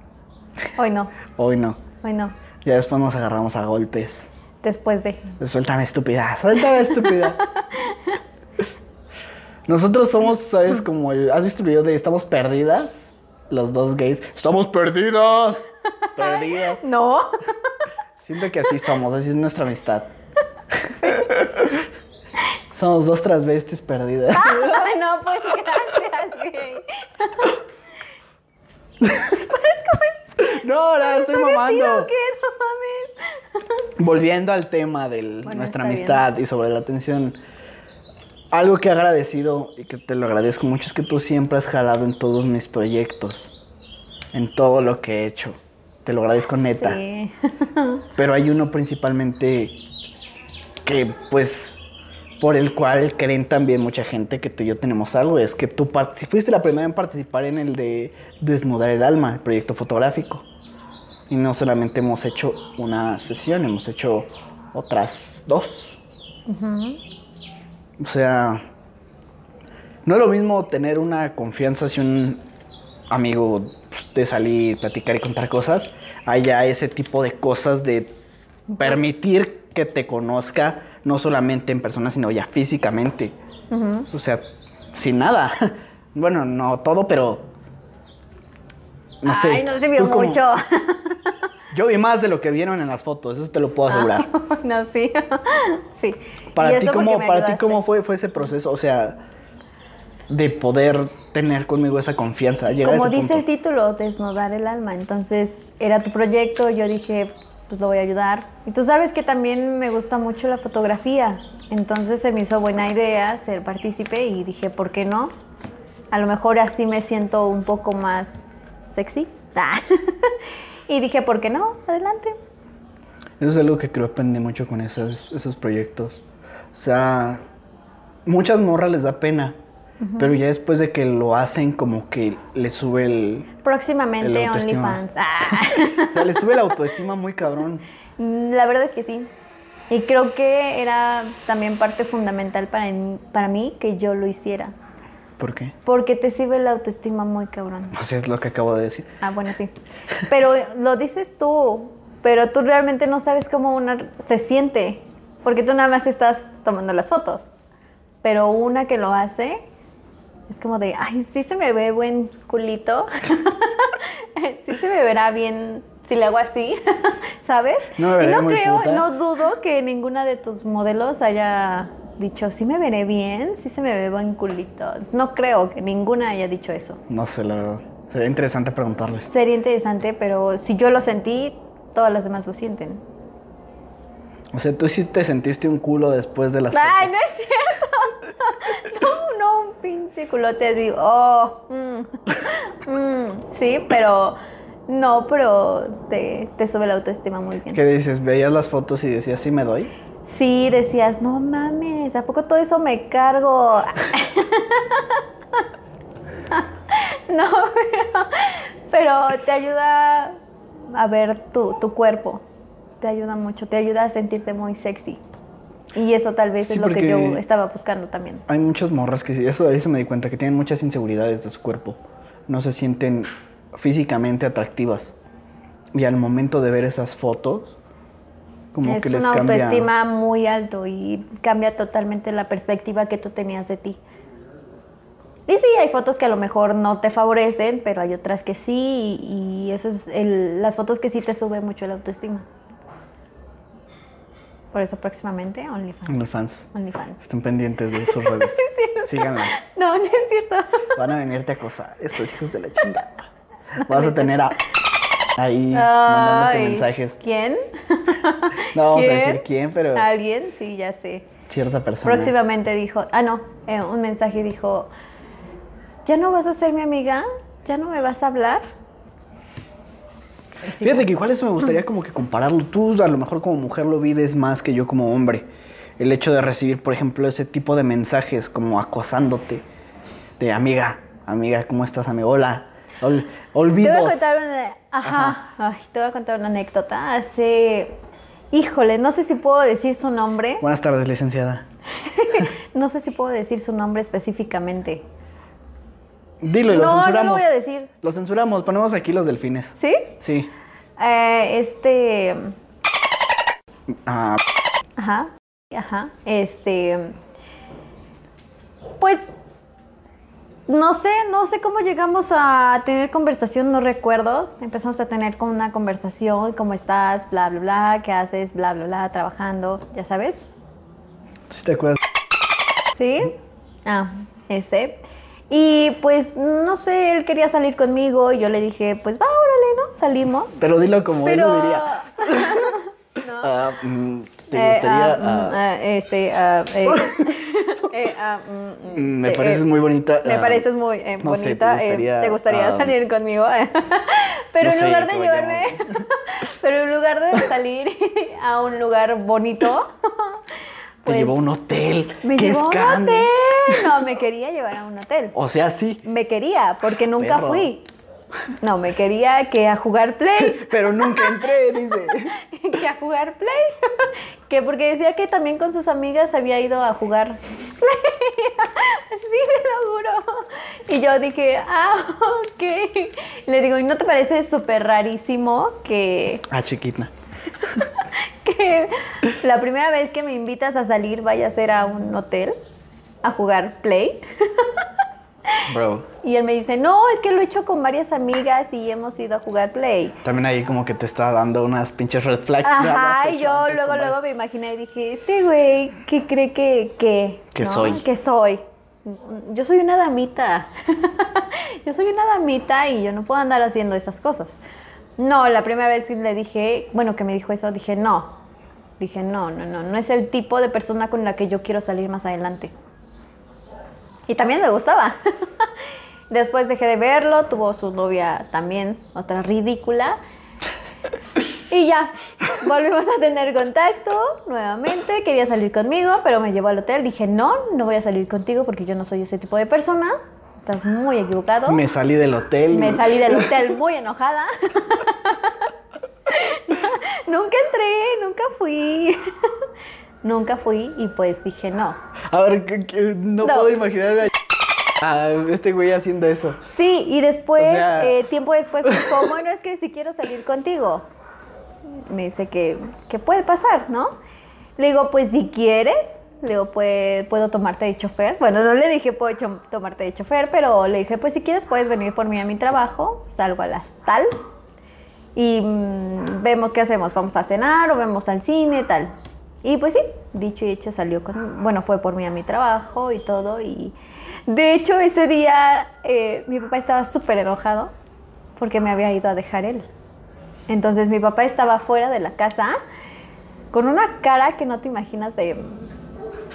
Hoy no. Hoy no. Hoy no. Ya después nos agarramos a golpes. Después de. Suéltame, estúpida. Suéltame, estúpida. Nosotros somos, ¿sabes? Como el. ¿Has visto el video de Estamos perdidas? Los dos gays. ¡Estamos perdidos! Perdidos. No. Siento que así somos, así es nuestra amistad. Somos dos transvestis perdidas. Ay, no, pues gracias, güey. No, no, estoy ¿Vestido mamando. qué? No mames. Volviendo al tema de Bueno, nuestra amistad y sobre la atención. Algo que he agradecido y que te lo agradezco mucho es que tú siempre has jalado en todos mis proyectos. En todo lo que he hecho. Te lo agradezco neta. Sí. Pero hay uno principalmente que, pues, por el cual creen también mucha gente que tú y yo tenemos algo. Es que tú fuiste la primera en participar en el de Desnudar el Alma, el proyecto fotográfico. Y no solamente hemos hecho una sesión, hemos hecho otras dos. O sea, no es lo mismo tener una confianza si un amigo pues, de salir, platicar y contar cosas, haya ese tipo de cosas de permitir que te conozca, no solamente en persona, sino ya físicamente. O sea, sin nada. Bueno, no todo, pero... No sé. Ay, no se vio mucho. Yo vi más de lo que vieron en las fotos, eso te lo puedo asegurar. no, sí. sí. Para ti, ¿cómo, para ti. ¿cómo fue, fue ese proceso? O sea, de poder tener conmigo esa confianza, llegar Como a ese dice el título, desnudar el alma. Entonces, era tu proyecto, yo dije, pues lo voy a ayudar. Y tú sabes que también me gusta mucho la fotografía. Entonces se me hizo buena idea ser partícipe y dije, ¿por qué no? A lo mejor así me siento un poco más sexy. Y dije, ¿por qué no? Adelante. Eso es algo que creo aprendí mucho con esos, esos proyectos. O sea, muchas morras les da pena, pero ya después de que lo hacen, como que les sube el... Próximamente. OnlyFans. Ah. O sea, les sube la autoestima muy cabrón. La verdad es que sí. Y creo que era también parte fundamental para, para mí que yo lo hiciera. ¿Por qué? Porque te sirve la autoestima muy cabrón. O sea, es lo que acabo de decir. Ah, bueno, sí. Pero lo dices tú. pero tú realmente no sabes cómo una se siente, porque tú nada más estás tomando las fotos. Pero una que lo hace es como de, ay, sí se me ve buen culito. sí se me verá bien si le hago así, ¿sabes? No y no creo, puta. no dudo que ninguna de tus modelos haya dicho, sí me veré bien, sí se me ve buen culito. No creo que ninguna haya dicho eso. No sé, la verdad. Sería interesante preguntarles. Sería interesante, pero si yo lo sentí, todas las demás lo sienten. O sea, tú sí te sentiste un culo después de las ¡Ay, fotos. no es cierto! No, no, un pinche culote así. Oh, mm, mm, sí, pero no, pero te, te sube la autoestima muy bien. ¿Qué dices? ¿Veías las fotos y decías, sí me doy? Sí, decías, no mames, ¿a poco todo eso me cargo? no, pero, pero te ayuda a ver tu, tu cuerpo. Te ayuda mucho, te ayuda a sentirte muy sexy. Y eso tal vez Sí, es lo que yo estaba buscando también. Hay muchas morras que eso, eso me di cuenta, que tienen muchas inseguridades de su cuerpo. No se sienten físicamente atractivas. Y al momento de ver esas fotos, como es que les una cambia. autoestima muy alto y cambia totalmente la perspectiva que tú tenías de ti. Y sí, hay fotos que a lo mejor no te favorecen, pero hay otras que sí, y, y eso es el- las fotos que sí te sube mucho la autoestima. Por eso próximamente OnlyFans. OnlyFans. OnlyFans. Estén pendientes de sus redes. Síganla. No, no es cierto. Van a venirte a acosar, estos hijos de la chingada. Vas a tener a ahí mandándote mensajes. ¿Quién? No vamos ¿Quién? a decir quién, pero ¿Alguien? Sí, ya sé. cierta persona. Próximamente dijo, ah, no, eh, un mensaje dijo, ¿ya no vas a ser mi amiga? ¿Ya no me vas a hablar? Sí, Fíjate que igual eso me gustaría como que compararlo. Tú a lo mejor como mujer lo vives más que yo como hombre. El hecho de recibir, por ejemplo, ese tipo de mensajes como acosándote. De amiga, amiga, ¿cómo estás, amigo? Hola. Ol- Te voy a contar una, ajá, Ay, te voy a contar una anécdota. Hace, híjole, no sé si puedo decir su nombre. Buenas tardes, licenciada. No sé si puedo decir su nombre específicamente. Dilo y lo No, no lo censuramos. voy a decir. Lo censuramos, ponemos aquí los delfines. ¿Sí? Sí. Eh, este, Ah, Ajá, ajá. Este. Pues. No sé, no sé cómo llegamos a tener conversación, no recuerdo. Empezamos a tener como una conversación, ¿cómo estás? Bla, bla, bla, ¿qué haces? Bla, bla, bla, trabajando, ya sabes. ¿tú sí te acuerdas? ¿Sí? Ah, ese. Y pues, no sé, él quería salir conmigo y yo le dije, pues va, órale, ¿no? Salimos. Pero dilo como él lo diría. No. Ah, mm, ¿Te gustaría? este, me pareces muy bonita. Me ah, pareces muy eh, bonita. ¿te eh, gustaría, ¿Te gustaría ah, salir conmigo? pero en lugar de ¿cómo llevarme, pero en lugar de salir a un lugar bonito, Te pues, llevó a un hotel. me ¡Qué llevó a un hotel. No, me quería llevar a un hotel. O sea, sí, Me quería, porque nunca Perro. fui. No, me quería que a jugar play. pero nunca entré, dice. que a jugar play. que porque decía que también con sus amigas había ido a jugar play. sí, te lo juro. Y yo dije, ah, ok. Le digo, ¿y no te parece súper rarísimo que, Ah, chiquita. que la primera vez que me invitas a salir vaya a ser a un hotel a jugar play? Bro. Y él me dice, no, es que lo he hecho con varias amigas y hemos ido a jugar play. También ahí como que te está dando unas pinches red flags. Ajá, y yo luego, luego varios- me imaginé y dije, este güey, ¿qué cree que, que, Que no? soy. Que soy. Yo soy una damita. yo soy una damita y yo no puedo andar haciendo esas cosas. No, la primera vez que le dije, bueno, que me dijo eso, dije, no. Dije, no, no, no, no es el tipo de persona con la que yo quiero salir más adelante. Y también me gustaba. Después dejé de verlo, tuvo su novia también, otra ridícula. Y ya, volvimos a tener contacto nuevamente, quería salir conmigo, pero me llevó al hotel. Dije, no, no voy a salir contigo porque yo no soy ese tipo de persona. Estás muy equivocado. Me salí del hotel. Me salí del hotel muy enojada. nunca entré, nunca fui. Nunca fui y pues dije, no. A ver, que- que no, No. puedo imaginarme a a este güey haciendo eso. Sí, y después, O sea- eh, tiempo después, dijo, bueno, es que si quiero salir contigo. Me dice que, que puede pasar, ¿no? Le digo, pues si quieres, le digo, pues, puedo tomarte de chofer. Bueno, no le dije, puedo tomarte de chofer, pero le dije, pues si quieres, puedes venir por mí a mi trabajo. Salgo a las tal. Y mm, vemos qué hacemos. Vamos a cenar o vemos al cine, tal. Y pues sí, dicho y hecho salió con... Bueno, fue por mí a mi trabajo y todo. Y de hecho, ese día eh, mi papá estaba súper enojado porque me había ido a dejar él. Entonces mi papá estaba fuera de la casa con una cara que no te imaginas de...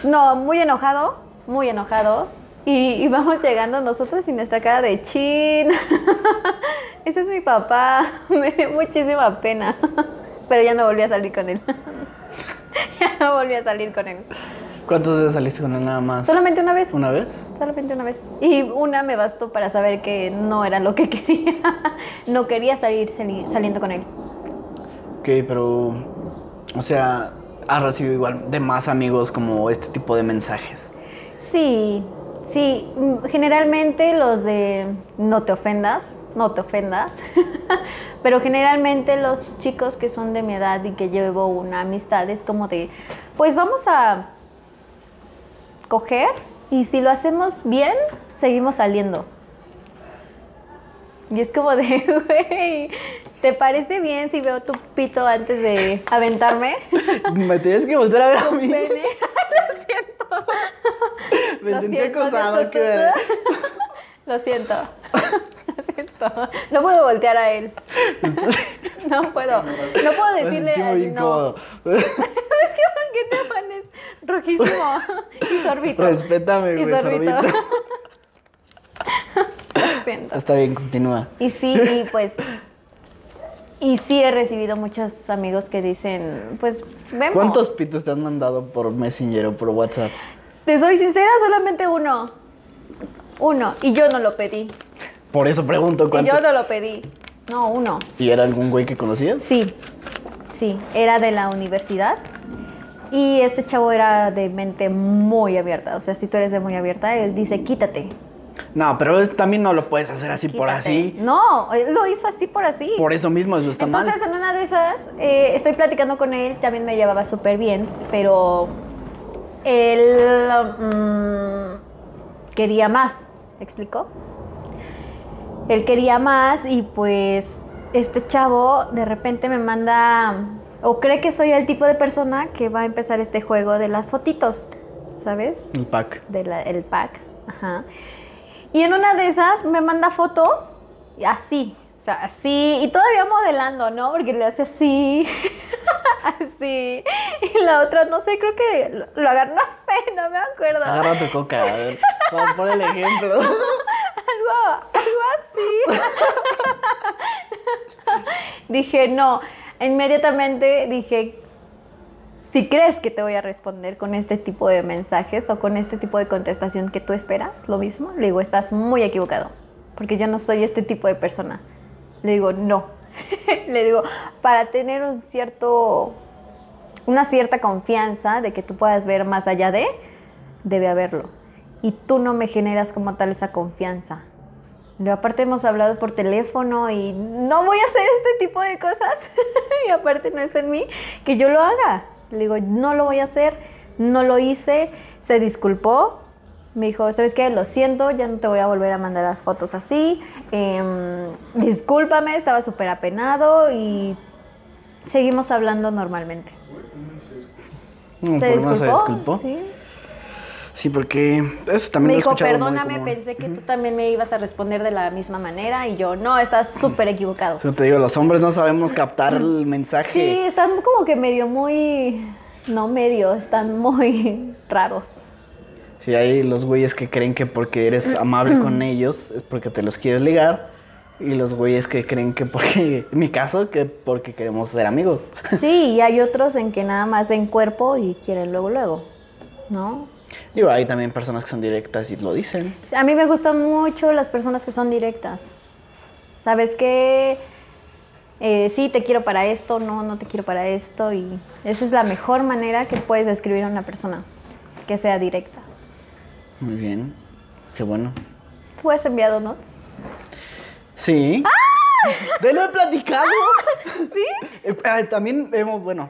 No, muy enojado, muy enojado. Y íbamos llegando nosotros y nuestra cara de chin. Ese es mi papá. Me dio muchísima pena. Pero ya no volví a salir con él. ya no volví a salir con él. ¿Cuántas veces saliste con él nada más? Solamente una vez. ¿Una vez? Solamente una vez. Y una me bastó para saber que no era lo que quería. no quería salir sali- saliendo con él. Ok, pero. O sea, has recibido igual de más amigos como este tipo de mensajes. Sí, sí. mm, Generalmente los de no te ofendas, no te ofendas. Pero generalmente los chicos que son de mi edad y que llevo una amistad es como de, pues vamos a coger y si lo hacemos bien, seguimos saliendo. Y es como de, güey, ¿te parece bien si veo tu pito antes de aventarme? Me tienes que volver a ver a mí. Pene. Lo siento. Me Lo sentí siento, acosado. siento que. Lo siento. No puedo voltear a él. No puedo. No puedo decirle muy así, no. incómodo. Es que ¿por qué te pones rojísimo? Y sorbito. Respétame, güey, sorbito. sorbito. Lo siento. Está bien, continúa. Y sí, y pues. Y sí he recibido muchos amigos que dicen, pues vemos. ¿Cuántos pitos te han mandado por Messenger o por WhatsApp? Te soy sincera, solamente uno. Uno. Y yo no lo pedí. Por eso pregunto Y cuánto. yo no lo pedí. No, uno. ¿Y era algún güey que conocías? Sí, sí, era de la universidad y este chavo era de mente muy abierta. O sea, si tú eres de muy abierta, él dice, quítate. No, pero es- también no lo puedes hacer así por quítate". así. No, lo hizo así por así. Por eso mismo, eso está Entonces, mal. en una de esas, eh, estoy platicando con él, también me llevaba súper bien, pero él mm, quería más, ¿me explicó? Él quería más y pues este chavo de repente me manda, o cree que soy el tipo de persona que va a empezar este juego de las fotitos, ¿sabes? El pack. del pack. Ajá. Y en una de esas me manda fotos así, o sea, así, y todavía modelando, ¿no? Porque le hace así, así. Y la otra, no sé, creo que lo, lo agarró, no sé, no me acuerdo. Agarra tu coca, a ver. Por- Por el ejemplo. Algo, algo así. dije, no, inmediatamente dije, si crees que te voy a responder con este tipo de mensajes o con este tipo de contestación que tú esperas, lo mismo, le digo, estás muy equivocado, porque yo no soy este tipo de persona. Le digo, no. le digo, para tener un cierto, una cierta confianza de que tú puedas ver más allá de, debe haberlo. Y tú no me generas como tal esa confianza. Luego, aparte hemos hablado por teléfono y no voy a hacer este tipo de cosas. y aparte no está en mí que yo lo haga. Le digo, no lo voy a hacer, no lo hice. Se disculpó. Me dijo, ¿sabes qué? Lo siento, ya no te voy a volver a mandar las fotos así. Em, discúlpame, estaba súper apenado y seguimos hablando normalmente. No, ¿Se disculpó? se disculpó. Sí. Sí, porque eso también Me lo he dijo, muy perdóname, pensé que tú también me ibas a responder de la misma manera. Y yo, no, estás súper equivocado. Eso te digo, los hombres no sabemos captar el mensaje. Sí, están como que medio muy... No medio, están muy raros. Sí, hay los güeyes que creen que porque eres amable con ellos es porque te los quieres ligar. Y los güeyes que creen que porque, en mi caso, que porque queremos ser amigos. Sí, y hay otros en que nada más ven cuerpo y quieren luego, luego. ¿No? Digo, hay también personas que son directas y lo dicen. A mí me gustan mucho las personas que son directas. ¿Sabes qué? Eh, sí, te quiero para esto, no, no te quiero para esto. Y esa es la mejor manera que puedes describir a una persona, que sea directa. Muy bien. Qué bueno. ¿Tú has enviado notes? Sí. ¡Ah! ¿Te lo he platicado? ¿Sí? Eh, también hemos, bueno.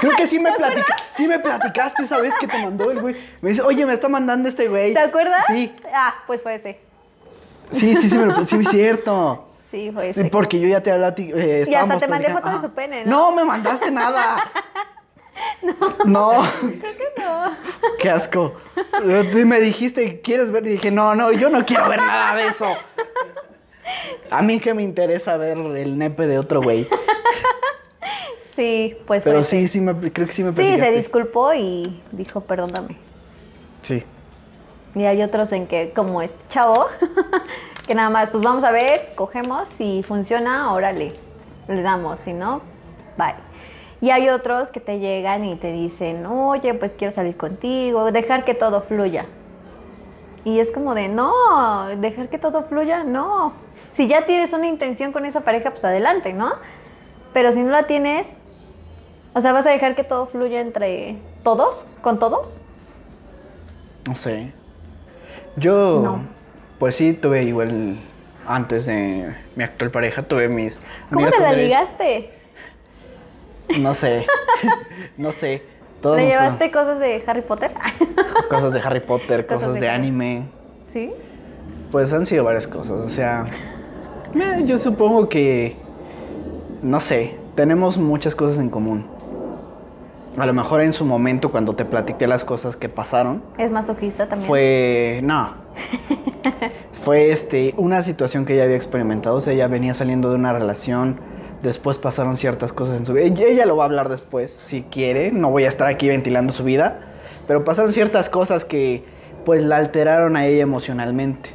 Creo que sí me, platica, sí me platicaste esa vez que te mandó el güey. Me dice, oye, me está mandando este güey. ¿Te acuerdas? Sí, Ah, pues fue ese. sí, sí, sí, me lo, sí, es cierto. Sí, fue ese. porque yo ya te hablé. Eh, Y hasta te mandé foto de su pene, ¿no? No, me mandaste nada. No. Creo que no. Qué asco. Y me dijiste, ¿quieres ver? Y dije, no, no, yo no quiero ver nada de eso. A mí que me interesa ver el nepe de otro güey. Sí, pues Pero sí, sí, me, creo que sí me Sí, se disculpó y dijo, perdóname. Sí. Y hay otros en que, como este chavo, que nada más, pues vamos a ver, cogemos, si funciona, órale, le damos, si no, bye. Y hay otros que te llegan y te dicen, oye, pues quiero salir contigo, dejar que todo fluya. Y es como de, no, dejar que todo fluya, no. Si ya tienes una intención con esa pareja, pues adelante, ¿no? Pero si no la tienes, o sea, vas a dejar que todo fluya entre todos, con todos. No sé. Yo, No. pues sí, tuve igual, antes de mi actual pareja, tuve mis ¿Cómo te la ligaste? No sé, no sé. Todos ¿Le nos llevaste cosas de Harry Potter? cosas de Harry Potter, Cosas cosas de anime. ¿Sí? Pues han sido varias cosas, o sea, yo supongo que, no sé, tenemos muchas cosas en común. A lo mejor en su momento cuando te platiqué las cosas que pasaron, ¿Es masoquista también? fue, no, fue este, una situación que ella había experimentado, o sea, ella venía saliendo de una relación, después pasaron ciertas cosas en su vida, ella, lo va a hablar después, si quiere, no voy a estar aquí ventilando su vida, pero pasaron ciertas cosas que pues la alteraron a ella emocionalmente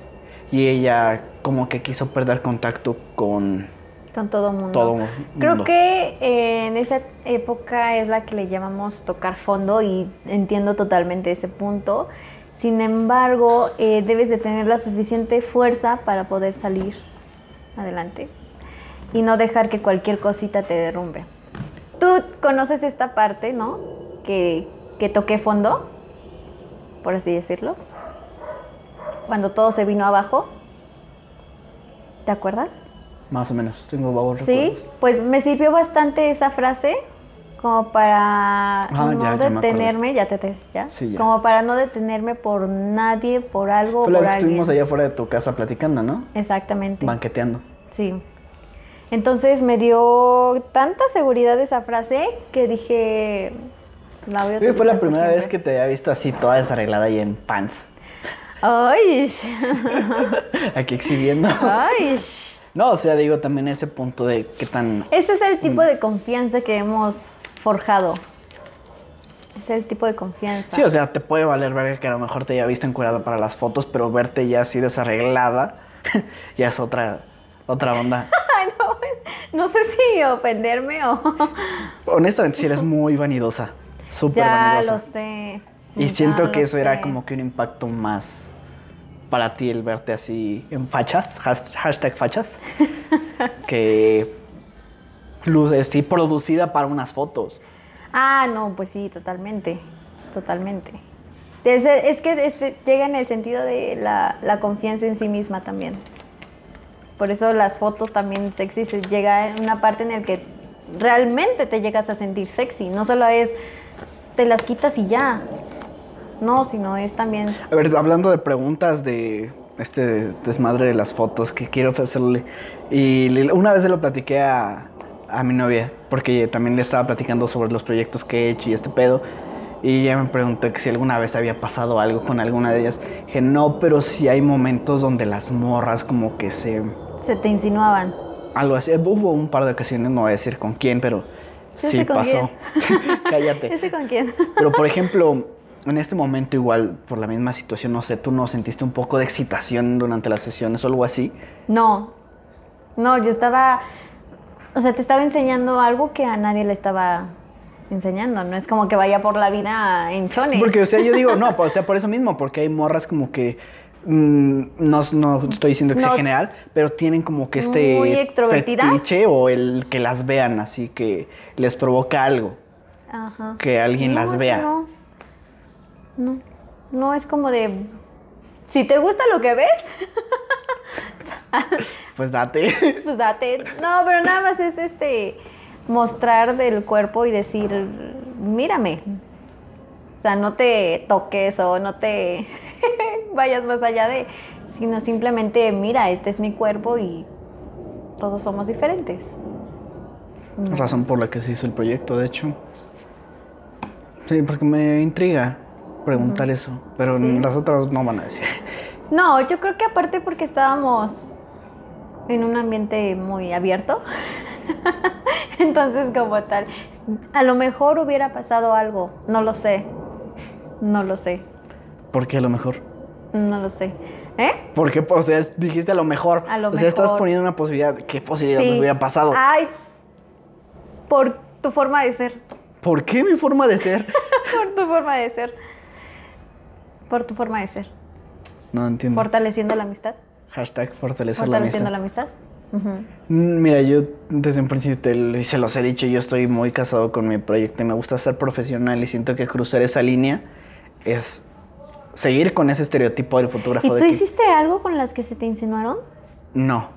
y ella como que quiso perder contacto con Con todo mundo. todo mundo. Creo que eh, en esa época es la que le llamamos tocar fondo y entiendo totalmente ese punto. Sin embargo, eh, debes de tener la suficiente fuerza para poder salir adelante y no dejar que cualquier cosita te derrumbe. Tú conoces esta parte, ¿no? Que, que toqué fondo, por así decirlo. Cuando todo se vino abajo. ¿Te acuerdas? Más o menos, tengo vagos Sí, recuerdos. pues me sirvió bastante esa frase como para no ya, ya detenerme, ya te, te- ya, Sí, ya. como para no detenerme por nadie, por algo, Fue la por vez que alguien. estuvimos allá afuera de tu casa platicando, ¿no? Exactamente. Banqueteando. Sí. Entonces me dio tanta seguridad esa frase que dije, la voy a que fue la utilizar primera vez que te había visto así toda desarreglada y en pants. Ay, Aquí exhibiendo. ay. No, o sea, digo también ese punto de qué tan... Ese es el tipo de confianza que hemos forjado. Es el tipo de confianza. Sí, o sea, te puede valer ver que a lo mejor te haya visto encuadrada para las fotos, pero verte ya así desarreglada ya es otra, otra onda. No, sé si ofenderme o... Honestamente, sí eres muy vanidosa. Súper ya vanidosa. lo sé. Y ya siento que eso era como que un impacto más para ti el verte así en fachas, has- hashtag fachas, que luce sí producida para unas fotos. Ah, no, pues sí, totalmente. Totalmente. Es, es que llega en el sentido de la, la confianza en sí misma también. Por eso las fotos también sexy se llega en una parte en la que realmente te llegas a sentir sexy. No solo es te las quitas y ya. No, sino es también A ver, hablando de preguntas de este desmadre de las fotos que quiero hacerle. Y una vez se lo platiqué a, a mi novia, porque también le estaba platicando sobre los proyectos que he hecho y este pedo. Y ella me preguntó que si alguna vez había pasado algo con alguna de ellas. Dije, no, pero sí hay momentos donde las morras como que se... se te insinuaban. Algo así. Hubo un par de ocasiones, no voy a decir con quién, pero ¿Ese sí con pasó. Cállate. ¿Ese con quién? Pero por ejemplo, en este momento igual, por la misma situación, no sé, ¿tú no sentiste un poco de excitación durante las sesiones o algo así? No, no, yo estaba, o sea, te estaba enseñando algo que a nadie le estaba enseñando. No es como que vaya por la vida en chones. Porque, o sea, yo digo, no, o sea, por eso mismo, porque hay morras como que, no, no estoy diciendo que sea general, pero tienen como que este fetiche o el que las vean, así que les provoca algo. Ajá. que alguien No, las vea. No, no, no es como de, si te gusta lo que ves, Pues date. Pues date. No, pero nada más es este mostrar del cuerpo y decir, mírame. O sea, no te toques o no te vayas más allá de, sino simplemente mira, este es mi cuerpo y todos somos diferentes. Razón por la que se hizo el proyecto, de hecho. Sí, porque me intriga preguntar eso, pero Sí. las otras no van a decir. No, yo creo que aparte porque estábamos en un ambiente muy abierto. Entonces, como tal, a lo mejor hubiera pasado algo, no lo sé. No lo sé. Porque a lo mejor. No lo sé. ¿Eh? Porque, o sea, dijiste a lo mejor. A lo o sea, estás poniendo una posibilidad. ¿Qué posibilidad Sí. me hubiera pasado? Ay, por tu forma de ser. ¿Por qué mi forma de ser? Por tu forma de ser. Por tu forma de ser. No entiendo. Fortaleciendo la amistad. Hashtag fortalecer la Fortaleciendo amistad. la amistad. Mm, Mira, yo desde un principio te, se los he dicho, yo estoy muy casado con mi proyecto y me gusta ser profesional y siento que cruzar esa línea es seguir con ese estereotipo del fotógrafo ¿Y de tú que hiciste algo con las que se te insinuaron? no,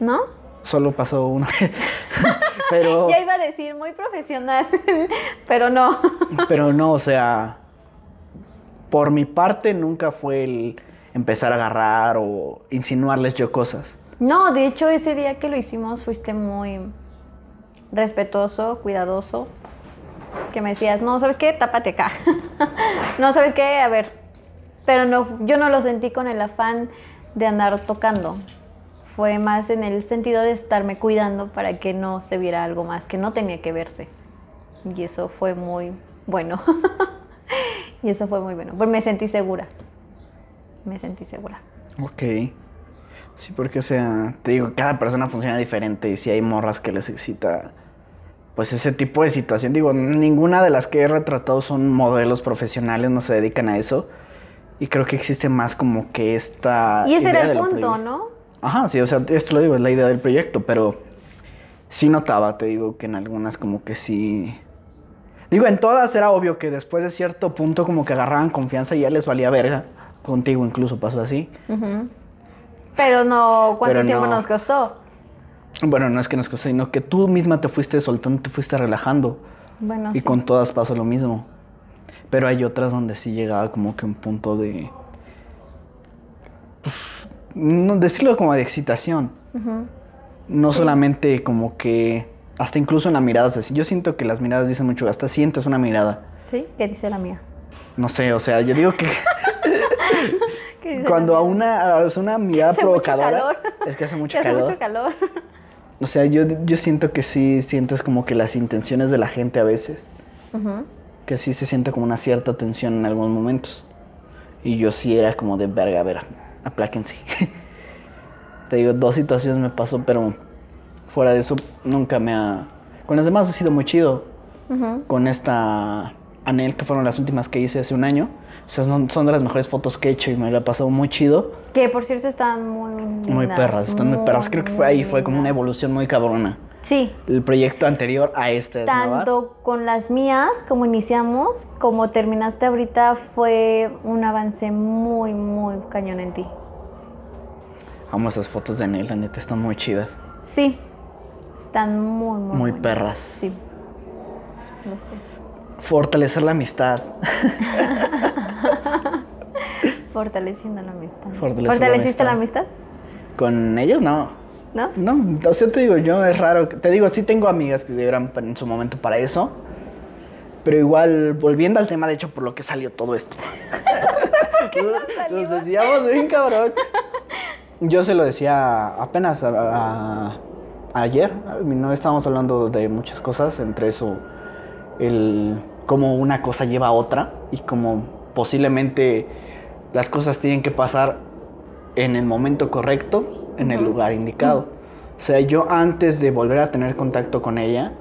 ¿No? solo pasó una vez. pero, Ya iba a decir muy profesional, pero no. pero no, o sea, por mi parte nunca fue el empezar a agarrar o insinuarles yo cosas. No, de hecho ese día que lo hicimos fuiste muy respetuoso, cuidadoso. Que me decías, no, ¿sabes qué? Tápate acá. no, ¿sabes qué? A ver. Pero no, yo no lo sentí con el afán de andar tocando. Fue más en el sentido de estarme cuidando para que no se viera algo más que no tenía que verse. Y eso fue muy bueno. y eso fue muy bueno. Pues me sentí segura. Me sentí segura. Ok. Sí, porque, o sea, te digo, cada persona funciona diferente y si hay morras que les excita, pues ese tipo de situación. Digo, ninguna de las que he retratado son modelos profesionales, no se dedican a eso. Y creo que existe más como que esta. Y ese idea era el punto. ¿no? Ajá, sí, o sea, esto lo digo, es la idea del proyecto, pero sí notaba, te digo, que en algunas como que sí... Digo, en todas era obvio que después de cierto punto como que agarraban confianza y ya les valía verga. Contigo incluso pasó así. Ujú. Pero no, ¿cuánto Pero tiempo no. nos costó? Bueno, no es que nos costó, sino que tú misma te fuiste soltando, te fuiste relajando. Bueno, y sí. con todas pasó lo mismo. Pero hay otras donde sí llegaba como que un punto de... Pues, no, decirlo como de excitación. No solamente como que... Hasta incluso en la mirada. así. Yo siento que las miradas dicen mucho. Hasta sientes una mirada. ¿Sí? ¿Qué dice la mía? No sé, o sea, yo digo que ¿Qué dice cuando a una, es una mirada Hace mucho provocadora... calor. Es que hace mucho Que hace calor. mucho calor. O sea, yo, yo siento que sí sientes como que las intenciones de la gente a veces. Ujú. Que sí se siente como una cierta tensión en algunos momentos. Y yo sí era como de verga, a ver, apláquense. Te digo, dos situaciones me pasó, pero fuera de eso nunca me ha... Con las demás ha sido muy chido. Con esta Anel, que fueron las últimas que hice hace un año. O sea, son, son de las mejores fotos que he hecho y me la he pasado muy chido. Que por cierto están muy Muy lindas, perras, están muy perras. Creo que fue ahí, fue como una evolución muy cabrona. Sí, El proyecto anterior a este nuevas. tanto con las mías como iniciamos, como terminaste ahorita, fue un avance muy, muy cañón en ti. Amo esas fotos de Anel, la neta, están muy chidas. Sí, están muy, muy, Muy perras. Sí, lo sé. Fortalecer la amistad. Fortaleciendo la amistad. Fortalecer ¿Fortaleciste la amistad. amistad? Con ellos no. ¿No? No, o sea, te digo, yo es raro. Te digo, sí tengo amigas que eran en su momento para eso. Pero igual, volviendo al tema, de hecho, por lo que salió todo esto. Nos decíamos bien cabrón. Yo se lo decía apenas a- a- ayer. Novia estábamos hablando de muchas cosas, entre eso, el cómo una cosa lleva a otra y cómo posiblemente las cosas tienen que pasar en el momento correcto, en el lugar indicado. O sea, yo antes de volver a tener contacto con ella,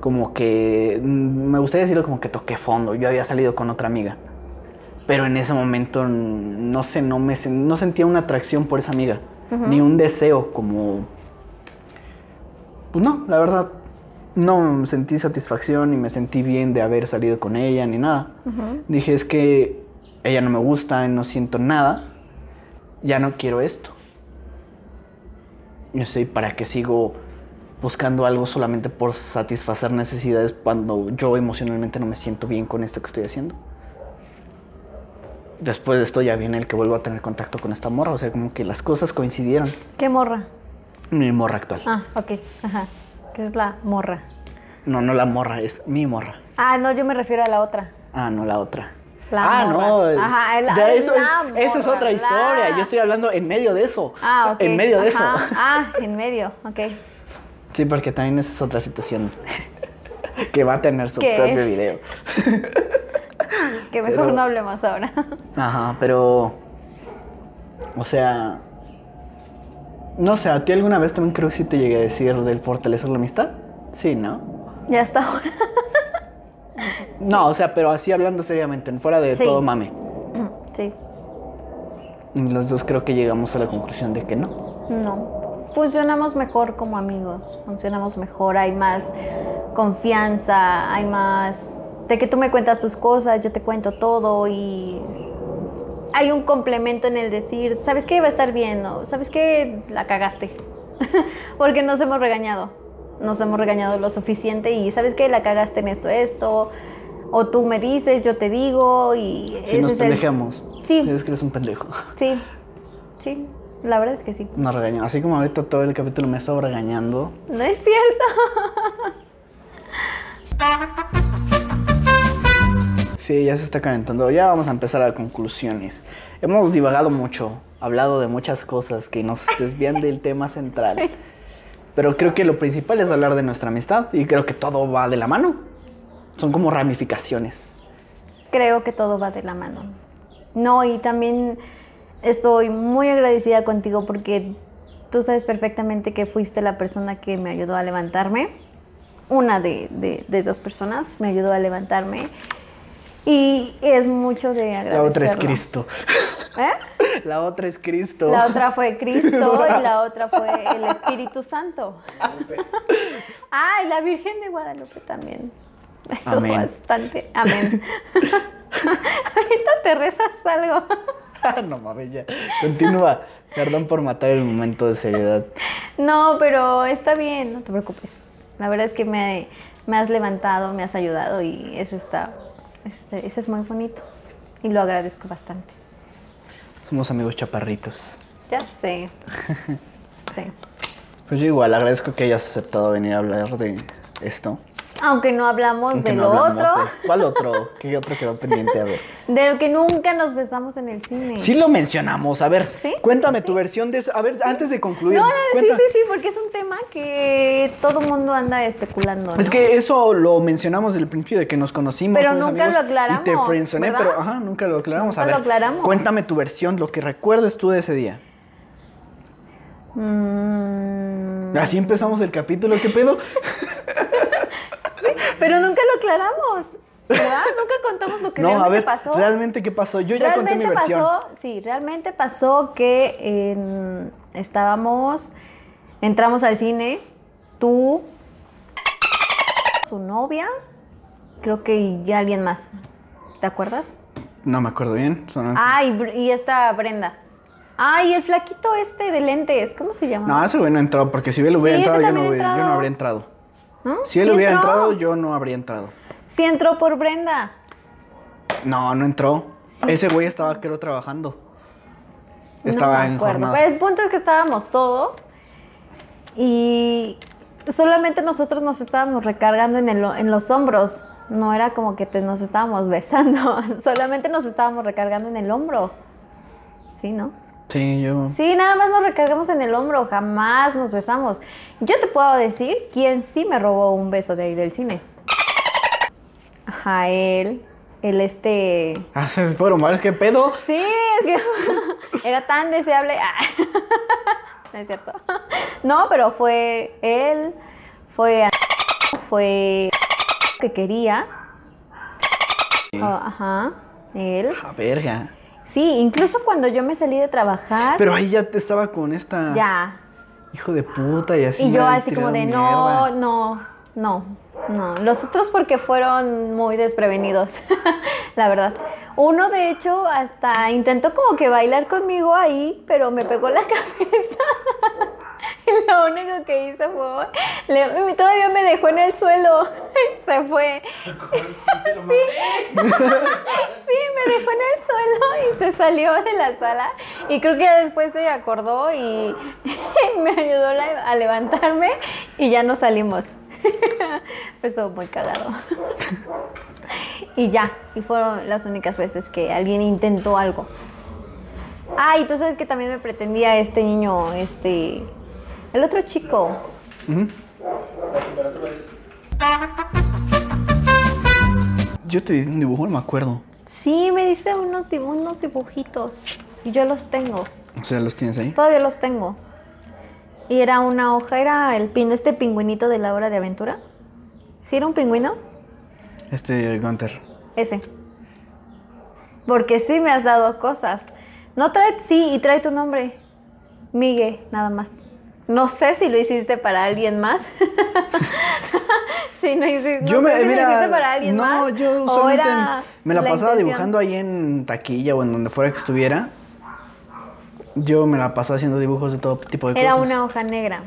como que, mm, me gustaría decirlo como que toqué fondo. Yo había salido con otra amiga. Pero en ese momento, no sé, no, me, no sentía una atracción por esa amiga. Ni un deseo como... Pues no, la verdad, no sentí satisfacción ni me sentí bien de haber salido con ella ni nada. Dije, es que ella no me gusta, no siento nada, ya no quiero esto. Yo sé, ¿para qué sigo buscando algo solamente por satisfacer necesidades cuando yo emocionalmente no me siento bien con esto que estoy haciendo? Después de esto ya viene el que vuelvo a tener contacto con esta morra, o sea, como que las cosas coincidieron. ¿Qué morra? Mi morra actual. Ah, ok. Ajá. ¿Qué es la morra? No, no la morra, es mi morra. Ah, no, yo me refiero a la otra. Ah, no la otra. La ah, morra. no. Ajá, el- eso es- la esa es morra, otra la- historia. Yo estoy hablando en medio de eso. Ah, ok. En medio de Ajá. eso. Ah, en medio, ok. Sí, porque también esa es otra situación que va a tener su ¿Qué? propio video. Que mejor Pero- no hablemos ahora. Ajá, pero. O sea. No sé, ¿a ti alguna vez también creo que sí te llegué a decir del fortalecer la amistad? Sí, ¿no? ya está ahora. No, o sea, pero así hablando seriamente, fuera de Sí. todo mame. Sí. Y Los dos creo que llegamos a la conclusión de que no. No. Funcionamos mejor como amigos. Funcionamos mejor. Hay más confianza. Hay más. De que tú me cuentas tus cosas, yo te cuento todo y. Hay un complemento en el decir, ¿sabes qué? Va a estar bien, o ¿sabes qué? La cagaste. Porque nos hemos regañado. Nos hemos regañado lo suficiente y ¿sabes qué? La cagaste en esto, esto. O tú me dices, yo te digo y Si nos es el-. Sí. Es que eres un pendejo. Sí, sí, la verdad es que sí. Nos regañó. Así como ahorita todo el capítulo me ha estado regañando. No es cierto. Sí, ya se está calentando. Ya vamos a empezar a conclusiones. Hemos divagado mucho, hablado de muchas cosas que nos desvían del tema central. Pero creo que lo principal es hablar de nuestra amistad y creo que todo va de la mano. Son como ramificaciones. Creo que todo va de la mano. No, y también estoy muy agradecida contigo porque tú sabes perfectamente que fuiste la persona que me ayudó a levantarme. Una de, de- dos personas me ayudó a levantarme. Y es mucho de agradecerlo. La otra es Cristo. ¿Eh? La otra es Cristo. La otra fue Cristo y la otra fue el Espíritu Santo. Ah, y la Virgen de Guadalupe también. Amén. Bastante. Amén. Ahorita te rezas algo. no mames, ya. Continúa. Perdón por matar el momento de seriedad. No, pero está bien, no te preocupes. La verdad es que me, me has levantado, me has ayudado y eso está, eso eso es muy bonito. Y lo agradezco bastante. Somos amigos chaparritos. Ya sé. Sí. Pues yo igual agradezco que hayas aceptado venir a hablar de esto. Aunque no hablamos Aunque de no lo hablamos otro, de- ¿Cuál otro? ¿Qué otro quedó pendiente? A ver. de lo que nunca nos besamos en el cine. Sí lo mencionamos. A ver, ¿Sí? cuéntame tu versión de eso. A ver, antes de concluir. No, no, sí, sí, sí, porque es un tema que todo mundo anda especulando. ¿no? Es que eso lo mencionamos desde el principio de que nos conocimos. Pero nunca amigos, lo aclaramos, Y te friendzoné, ¿verdad? pero ajá, nunca lo aclaramos. a Nunca ver, lo aclaramos. cuéntame tu versión, lo que recuerdes tú de ese día. Mm, Así empezamos el capítulo, ¿qué pedo? pero nunca lo aclaramos, ¿verdad? nunca contamos lo que no, a realmente ver, pasó. realmente qué pasó. Yo ya conté mi Realmente versión. pasó, sí, realmente pasó que en- estábamos, entramos al cine, tú, su novia, creo que y alguien más. ¿Te acuerdas? No me acuerdo bien. Ah, y, y esta Brenda. Ay, el flaquito este de lentes, ¿cómo se llama? No, ese güey no entró, porque si él hubiera Sí, entrado, yo no, hubiera- yo no habría entrado. ¿No? Si él Sí hubiera entró. entrado, yo no habría entrado. Sí entró por Brenda. No, no entró. Ese güey estaba, creo, trabajando. Estaba no me en acuerdo. Pero el punto es que estábamos todos y solamente nosotros nos estábamos recargando en, el- en los hombros. No era como que te- nos estábamos besando, solamente nos estábamos recargando en el hombro. ¿Sí, no? Sí, yo. Sí, nada más nos recargamos en el hombro, jamás nos besamos. Yo te puedo decir quién sí me robó un beso de ahí del cine. Ajá, él, el este... Ah, se fueron varios, ¿qué pedo? Sí, es que era tan deseable. Ah. No es cierto. No, pero fue él, fue fue que quería. Oh, ajá, él. A verga. Sí, incluso cuando yo me salí de trabajar, Pero ahí ya te estaba con esta. ya. Hijo de puta y así. Y yo así como de mierda. no, no, no. Los otros porque fueron muy desprevenidos, la verdad. Uno de hecho hasta intentó como que bailar conmigo ahí, pero me pegó la cabeza la lo único que hizo fue. todavía me dejó en el suelo. Se fue. Sí, me dejó en el suelo y se salió de la sala. Y creo que después se acordó y me ayudó a levantarme y ya no salimos. Pero estuvo muy cagado. Y ya, y fueron las únicas veces que alguien intentó algo. Ah, y tú sabes que también me pretendía este niño, este. El otro chico. Yo te di un dibujo, no me acuerdo. Sí, me dice unos, unos dibujitos. Y yo los tengo. O sea, los tienes ahí. Todavía los tengo. Y era una hoja, era el pin de este pingüinito de la hora de aventura. ¿Sí era un pingüino? Este Gunter. Ese. Porque sí me has dado cosas. No trae, sí, y trae tu nombre. Migue, nada más. No sé si lo hiciste para alguien más. si no hiciste, no yo sé me, si lo mira, hiciste para alguien no, más. yo o solamente me la, la pasaba intención. dibujando ahí en taquilla o en donde fuera que estuviera. Yo me la pasaba haciendo dibujos de todo tipo de Era cosas. una hoja negra.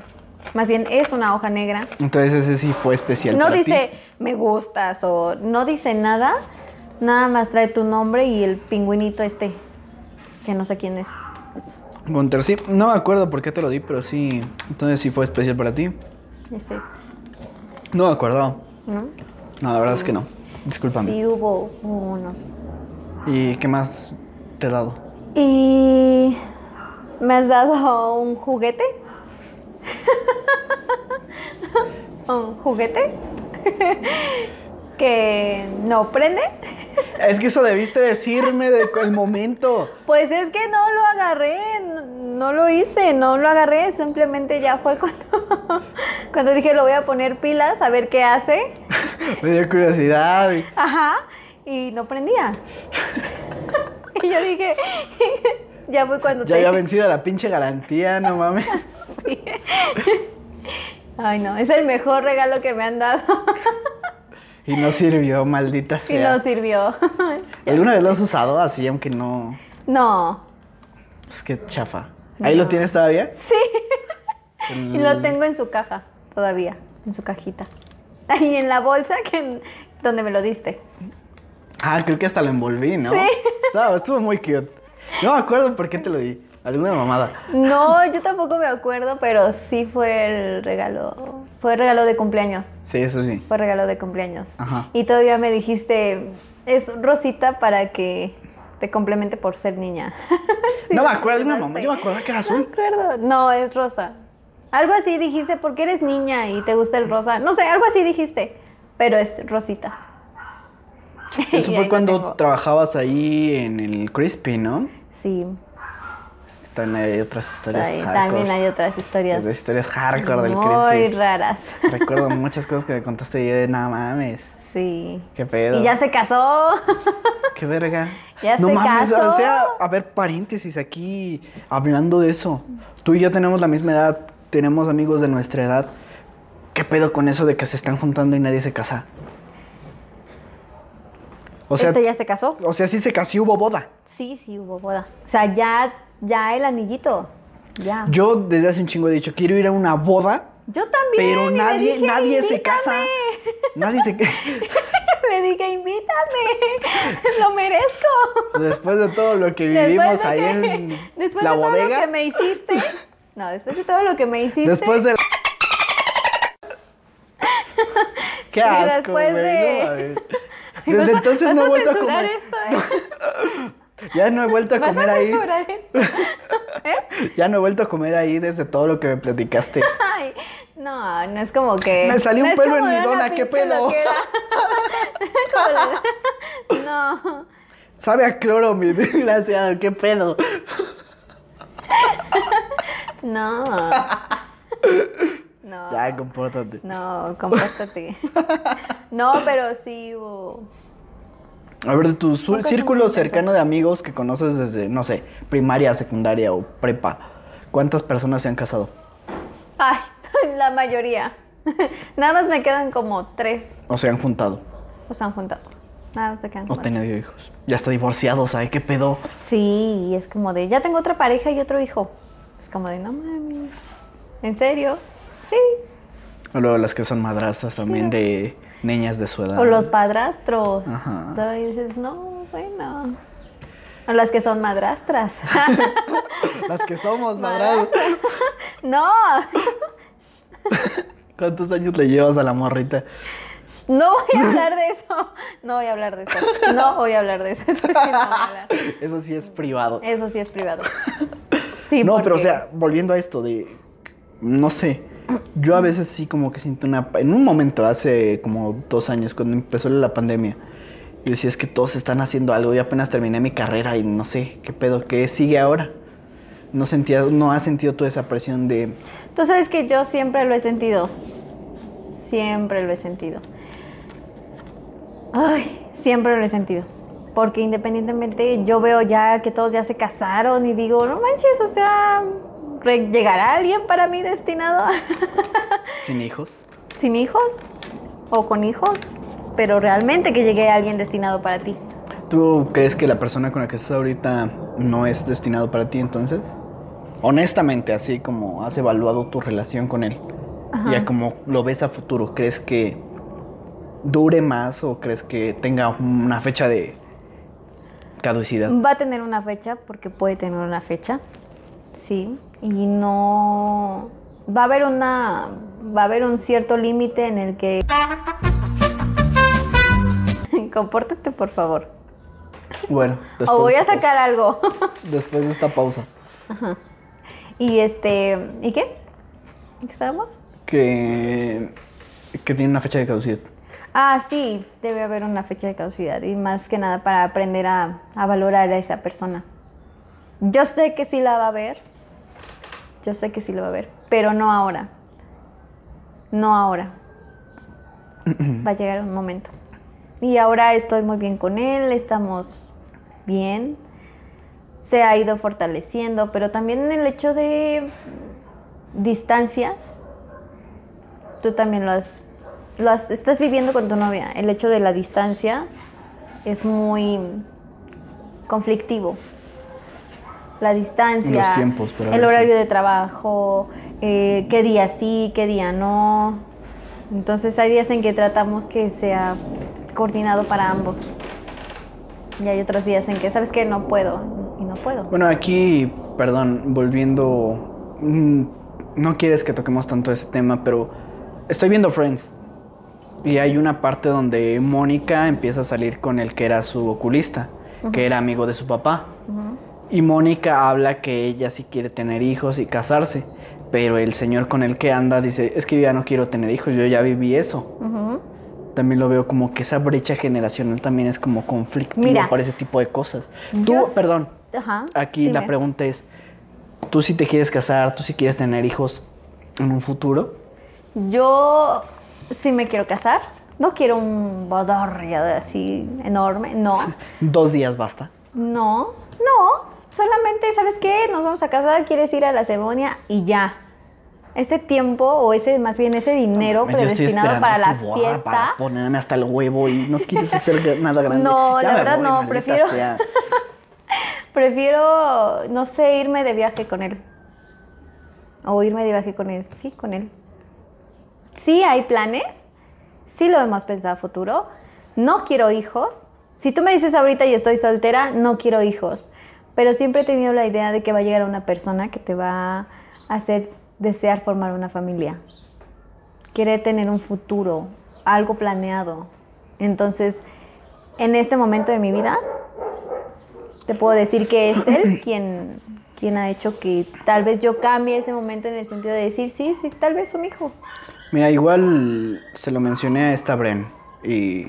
Más bien es una hoja negra. Entonces ese sí fue especial No para ti. dice me gustas o no dice nada. Nada más trae tu nombre y el pingüinito este. Que no sé quién es. Gunter, sí. No me acuerdo por qué te lo di, pero sí. Entonces sí fue especial para ti. No me acuerdo. ¿No? No, la verdad es que no. Discúlpame. Sí, hubo, hubo unos. ¿Y qué más te he dado? Y me has dado un juguete. un juguete que no prende. Es que eso debiste decirme de el momento. Pues es que no lo agarré, no, no lo hice, no lo agarré, simplemente ya fue cuando, cuando dije lo voy a poner pilas a ver qué hace. Me dio curiosidad. Ajá, y no prendía. y yo dije, ya fue cuando Ya había vencido la pinche garantía, no mames. Sí. Ay, no, es el mejor regalo que me han dado. Y no sirvió, maldita y sea. no sirvió. ¿Alguna vez lo has usado así, aunque no? No. Pues qué chafa. ¿Ahí lo tienes todavía? Sí. El- Y lo tengo en su caja todavía, en su cajita. Ahí en la bolsa que donde me lo diste. Ah, creo que hasta lo envolví, ¿no? Sí. Estaba- estuvo muy cute. No me acuerdo por qué te lo di. Alguna mamada. No, yo tampoco me acuerdo, pero sí fue el regalo. Fue el regalo de cumpleaños. Sí, eso sí. Fue regalo de cumpleaños. Ajá. Y todavía me dijiste, es rosita para que te complemente por ser niña. Sí, no me acuerdo, una mencionaste. mamá. Yo me acordaba que era No me azul. acuerdo. No, es rosa. Algo así dijiste porque eres niña y te gusta el rosa. No sé, algo así dijiste, pero es rosita. Eso fue cuando trabajabas ahí en el Crispy, ¿no? Sí, También hay otras historias ahí hardcore. también hay otras historias Las historias hardcore del muy raras. Recuerdo muchas cosas que me contaste y de nada mames. Sí. Qué pedo. Y ya se casó. Qué verga. Ya no se mames, casó. o sea, a ver, paréntesis aquí, hablando de eso. Tú y yo tenemos la misma edad, tenemos amigos de nuestra edad. ¿Qué pedo con eso de que se están juntando y nadie se casa? O sea, este ya se casó. o sea, sí se casó y hubo boda. Sí, sí, hubo boda. O sea, ya, ya el anillito. Ya. Yo desde hace un chingo he dicho, quiero ir a una boda, Yo también. pero nadie, dije, nadie se casa. Nadie se Le dije, invítame. Lo merezco. Después de todo lo que vivimos ahí que- en después la de todo lo que me hiciste. No, después de todo lo que me hiciste. Después de Qué Sí, asco, después de- no Desde entonces vas no he vuelto a comer. esto, ¿eh? Ya no he vuelto a comer a ahí. ¿Eh? Ya no he vuelto a comer ahí desde todo lo que me platicaste. Ay, no, no es como que. Me salió un no pelo en mi dona, ¿qué pedo? No. Sabe a cloro, mi desgraciado, qué pedo. No. No. Ya, compórtate. No, compórtate. No, pero sí hubo. A ver, de tu Pocas círculo cercano de amigos que conoces desde, no sé, primaria, secundaria o prepa, ¿cuántas personas se han casado? Ay, la mayoría. Nada más me quedan como tres. O se han juntado. O se han juntado. Nada más me quedan O como tenido hijos. Ya está divorciados, ¿sabes qué pedo? Sí, es como de, ya tengo otra pareja y otro hijo. Es como de, no mames. ¿En serio? Sí. O luego las que son madrastras también de niñas de su edad. O los padrastros. Ajá. Y dices, no, bueno. O las que son madrastras. Las que somos madrastras. no, ¿Cuántos años le llevas a la morrita? no voy a hablar de eso. No voy a hablar de eso. No voy a hablar de eso. Eso sí, no voy a hablar. Eso sí es privado. Eso sí es privado. Sí, no, pero o sea, volviendo a esto de. No sé. Yo a veces sí como que siento una... En un momento, hace como dos años, cuando empezó la pandemia, yo decía, es que todos están haciendo algo. Yo apenas terminé mi carrera y no sé, ¿qué pedo? ¿Qué sigue ahora? No sentía, no has sentido toda esa presión de... Tú sabes que yo siempre lo he sentido. Siempre lo he sentido. Ay, siempre lo he sentido. Porque independientemente yo veo ya que todos ya se casaron y digo, no manches, o sea, ¿llegará alguien para mí destinado Sin hijos. sin hijos o con hijos? Pero realmente que llegue alguien destinado para ti. ¿Tú crees que la persona con la que estás ahorita no es destinado para ti entonces? Honestamente, así como has evaluado tu relación con él, ya como lo ves a futuro, ¿crees que dure más o crees que tenga una fecha de caducidad? Va a tener una fecha, porque puede tener una fecha, sí, y no va a haber una va a haber un cierto límite en el que compórtate por favor. Bueno, después, o voy a sacar algo. después de esta pausa, y este y qué ¿En qué estábamos que, que tiene una fecha de caducidad. ah sí debe haber una fecha de caducidad y más que nada para aprender a, a valorar a esa persona. Yo sé que sí la va a ver yo sé que sí la va a ver pero no ahora no ahora va a llegar un momento. Y ahora estoy muy bien con él, estamos bien. Se ha ido fortaleciendo, pero también el hecho de distancias, tú también lo has, lo has- estás viviendo con tu novia. El hecho de la distancia es muy conflictivo. La distancia, Los tiempos, pero a el horario sí. de trabajo, eh, qué día sí, qué día no. Entonces hay días en que tratamos que sea coordinado para ambos. Y hay otros días en que, ¿sabes qué? No puedo y no puedo. Bueno, aquí, perdón, volviendo. mm, No quieres que toquemos tanto ese tema, pero estoy viendo Friends. Y hay una parte donde Mónica empieza a salir con el que era su oculista, que era amigo de su papá. Y Mónica habla que ella sí quiere tener hijos y casarse. Pero el señor con el que anda dice, es que yo ya no quiero tener hijos, yo ya viví eso. También lo veo como que esa brecha generacional también es como conflictivo Mira. para ese tipo de cosas. Tú, Yo- perdón, Ajá. Aquí la pregunta es, ¿tú si te quieres casar, tú si quieres tener hijos en un futuro? Yo sí me quiero casar. No quiero un bodorrio así enorme. No. Dos días basta. No. No. Solamente, ¿sabes qué? Nos vamos a casar, quieres ir a la ceremonia y ya. Ese tiempo, o ese, más bien ese dinero estoy predestinado para la boda fiesta. para ponerme hasta el huevo y no quieres hacer nada grande. No, la verdad no, prefiero- sea. Prefiero, no sé, irme de viaje con él. O irme de viaje con él. Sí, con él. Sí hay planes. Sí lo hemos pensado a futuro. No quiero hijos. Si tú me dices ahorita y estoy soltera, no quiero hijos. Pero siempre he tenido la idea de que va a llegar una persona que te va a hacer desear formar una familia. Querer tener un futuro, algo planeado. Entonces, en este momento de mi vida, te puedo decir que es él quien, quien ha hecho que tal vez yo cambie ese momento en el sentido de decir, sí, sí, tal vez un hijo. Mira, igual se lo mencioné a esta Bren y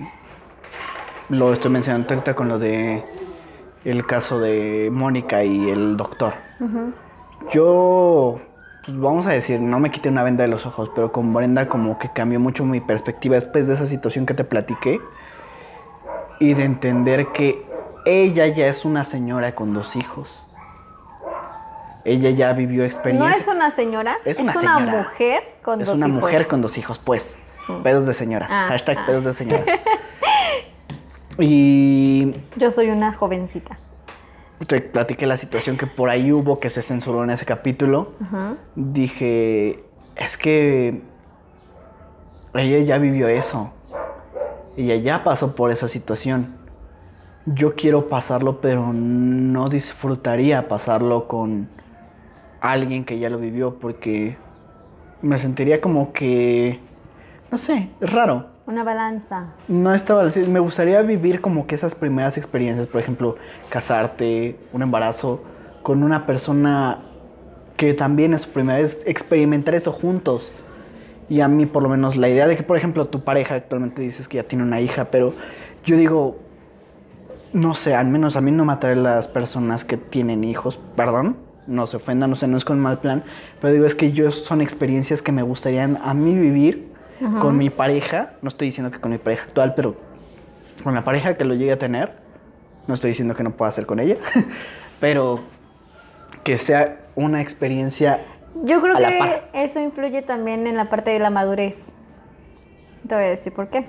lo estoy mencionando ahorita con lo de el caso de Mónica y el doctor. Yo, pues vamos a decir, no me quité una venda de los ojos, pero con Brenda como que cambió mucho mi perspectiva después de esa situación que te platiqué y de entender que ella ya es una señora con dos hijos. Ella ya vivió No experiencia. es una señora, Es es una una, señora. mujer con Es dos una hijos. mujer con dos hijos, pues. Pedos de señoras. Ah, Hashtag ah. pedos de señoras. y Yo soy una jovencita. te platiqué la situación que por ahí hubo que se censuró en ese capítulo, dije, es que ella ya vivió eso. Ella ya pasó por esa situación. Yo quiero pasarlo, pero no disfrutaría pasarlo con alguien que ya lo vivió porque me sentiría como que, no sé, es raro. Una balanza. No estaba. Me gustaría vivir como que esas primeras experiencias, por ejemplo, casarte, un embarazo, con una persona que también es su primera vez, experimentar eso juntos. Y a mí, por lo menos, la idea de que, por ejemplo, tu pareja actualmente dices que ya tiene una hija, pero yo digo, no sé, al menos a mí no me atraen las personas que tienen hijos, perdón, no se ofendan, no sé, no es con mal plan, pero digo, es que yo son experiencias que me gustarían a mí vivir con mi pareja, no estoy diciendo que con mi pareja actual, pero con la pareja que lo llegue a tener, no estoy diciendo que no pueda hacer con ella, pero que sea una experiencia Yo creo a la que par. eso influye también en la parte de la madurez. Te voy a decir por qué.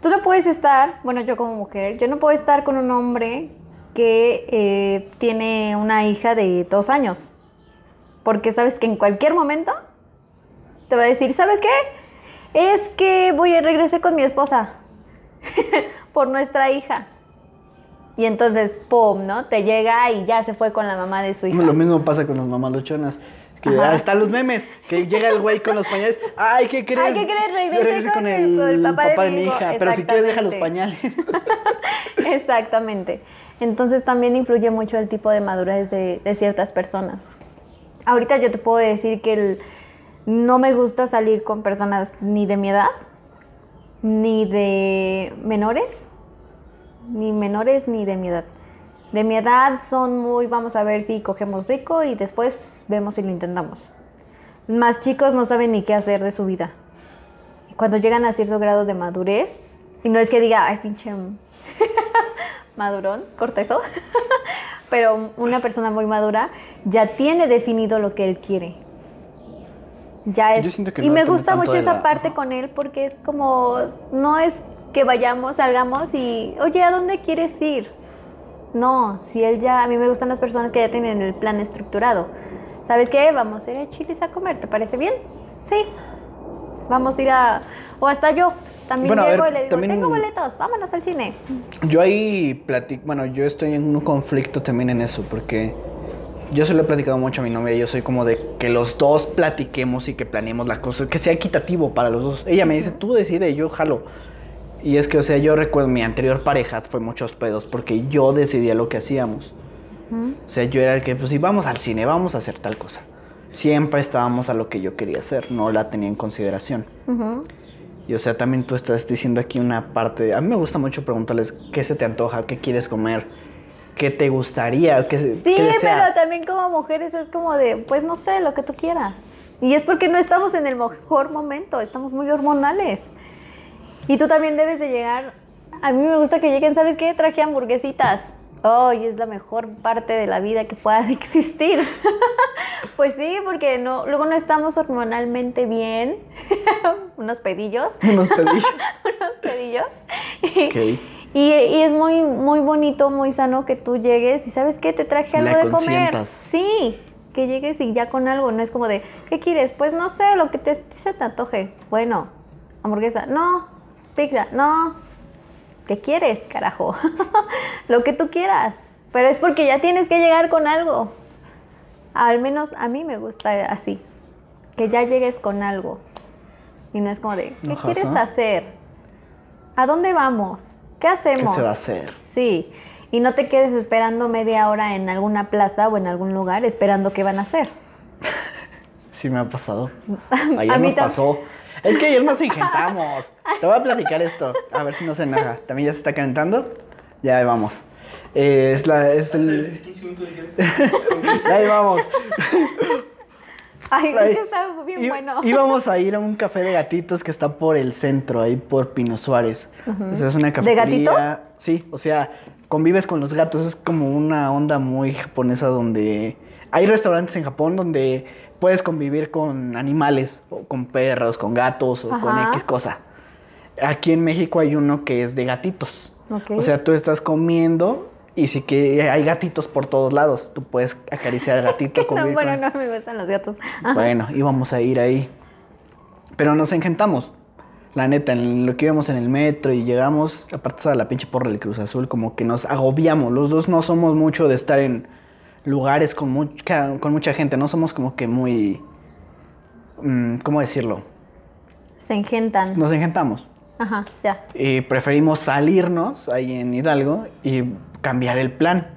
Tú no puedes estar, bueno, yo como mujer, yo no puedo estar con un hombre que eh, tiene una hija de dos años. Porque sabes que en cualquier momento te va a decir, ¿sabes qué? Es que voy a regresar con mi esposa por nuestra hija. Y entonces, ¡pum! ¿no? Te llega y ya se fue con la mamá de su hija. Lo mismo pasa con las mamaluchonas. Que Ajá. están los memes, que llega el güey con los pañales. Ay, ¿qué crees? Ay, ¿qué crees? Regresé Regresé con el- con el papá de mi hija. Pero si quieres, deja los pañales. Exactamente. Entonces también influye mucho el tipo de madurez de, de ciertas personas. Ahorita yo te puedo decir que el- no me gusta salir con personas ni de mi edad, ni de menores, ni menores ni de mi edad. De mi edad son muy, vamos a ver si cogemos rico y después vemos si lo intentamos. Más chicos no saben ni qué hacer de su vida. Y cuando llegan a cierto grado de madurez, y no es que diga, ay, pinche madurón, corta eso, pero una persona muy madura ya tiene definido lo que él quiere. Ya es. Yo y me gusta mucho esa la- parte con él porque es como, no es que vayamos, salgamos y, oye, ¿a dónde quieres ir? No, si él ya, a mí me gustan las personas que ya tienen el plan estructurado. ¿Sabes qué? Vamos a ir a Chilis a comer, ¿te parece bien? Sí. Vamos a ir a, o hasta yo. También Bueno, llego ver, y le digo, también- tengo boletos, vámonos al cine. Yo ahí platico, bueno, yo estoy en un conflicto también en eso, porque yo se lo he platicado mucho a mi novia, yo soy como de que los dos platiquemos y que planeemos las cosas, que sea equitativo para los dos. Ella me dice, tú decide, yo jalo. Y es que, o sea, yo recuerdo mi anterior pareja fue muchos pedos porque yo decidía lo que hacíamos. O sea, yo era el que, pues, si vamos al cine, vamos a hacer tal cosa. Siempre estábamos a lo que yo quería hacer, no la tenía en consideración. Ujú. Y o sea, también tú estás diciendo aquí una parte. A mí me gusta mucho preguntarles qué se te antoja, qué quieres comer, qué te gustaría, qué, Sí, qué pero también como mujeres es como de, pues no sé, lo que tú quieras. Y es porque no estamos en el mejor momento, estamos muy hormonales. Y tú también debes de llegar, a mí me gusta que lleguen, ¿sabes qué? Traje hamburguesitas. Oh, y es la mejor parte de la vida que pueda existir. pues sí, porque no, luego no estamos hormonalmente bien. Unos pedillos. Unos pedillos. unos pedillos. Ok. Y, y es muy, muy bonito, muy sano que tú llegues y sabes qué, te traje La algo de comer. Sí, que llegues y ya con algo, no es como de, ¿qué quieres? Pues no sé, lo que te, se te antoje. Bueno, hamburguesa, no, pizza, no. ¿Qué quieres, carajo? lo que tú quieras. Pero es porque ya tienes que llegar con algo. Al menos a mí me gusta así, que ya llegues con algo. Y no es como de, ¿qué quieres hacer? ¿A dónde vamos? ¿Qué hacemos? ¿Qué se va a hacer? Sí, y no te quedes esperando media hora en alguna plaza o en algún lugar esperando qué van a hacer. Sí me ha pasado. A Ayer mí nos pasó. Es que ayer nos ingentamos. Te voy a platicar esto. A ver si no se enoja. ¿También ya se está calentando? Ya ahí vamos. Eh, es la... Es el... Hace 15 minutos dijeron. Ya ahí vamos. Ay, es que está bien I- bueno. Íbamos a ir a un café de gatitos que está por el centro, ahí por Pino Suárez. O sea, es una cafetería. gatitos? Sí, o sea, convives con los gatos. Es como una onda muy japonesa donde hay restaurantes en Japón donde puedes convivir con animales, o con perros, con gatos o con. X cosa. Aquí en México hay uno que es de gatitos. O sea, tú estás comiendo Y sí que hay gatitos por todos lados. Tú puedes acariciar al gatito. No, con bueno, él. no me gustan los gatos. Ajá. Bueno, íbamos a ir ahí. Pero nos engentamos. La neta, en lo que íbamos en el metro y llegamos, aparte de la pinche porra del Cruz Azul, como que nos agobiamos. Los dos no somos mucho de estar en lugares con mucha, con mucha gente. No somos como que muy... mm, ¿Cómo decirlo? Se engentan. Nos engentamos. Ajá, ya. Y preferimos salirnos ahí en Hidalgo y cambiar el plan.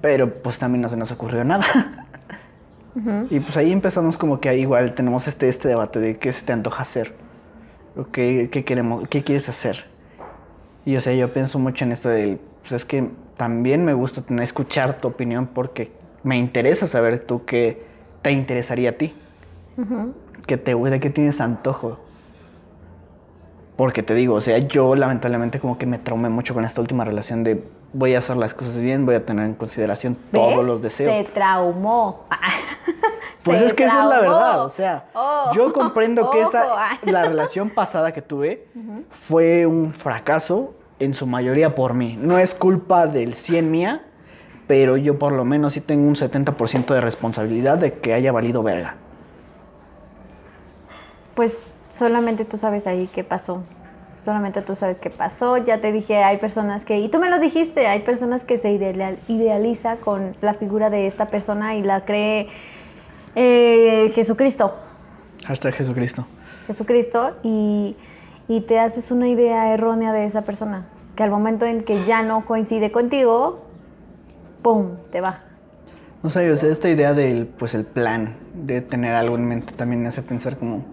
Pero pues también no se nos ocurrió nada. Y pues ahí empezamos como que ahí igual tenemos este, este debate de qué se te antoja hacer. O qué, qué queremos, qué quieres hacer. Y o sea, yo pienso mucho en esto del, pues es que también me gusta tener, escuchar tu opinión porque me interesa saber tú qué te interesaría a ti. que te, ¿De qué tienes antojo? Porque te digo, o sea, yo lamentablemente como que me traumé mucho con esta última relación de voy a hacer las cosas bien, voy a tener en consideración todos los deseos. Se traumó. Pues Se es que esa es la verdad, o sea, Oh, yo comprendo que esa, la relación pasada que tuve fue un fracaso en su mayoría por mí. No es culpa del 100 mía, pero yo por lo menos sí tengo un 70% de responsabilidad de que haya valido verga. Pues solamente tú sabes ahí qué pasó. Solamente tú sabes qué pasó. Ya te dije, hay personas que, y tú me lo dijiste, hay personas que se ideal- idealiza con la figura de esta persona y la cree eh, Jesucristo. Hashtag Jesucristo. Jesucristo y, y te haces una idea errónea de esa persona. Que al momento en que ya no coincide contigo, ¡pum! te baja. No sé, o sea, esta idea del, pues el plan de tener algo en mente también me hace pensar como,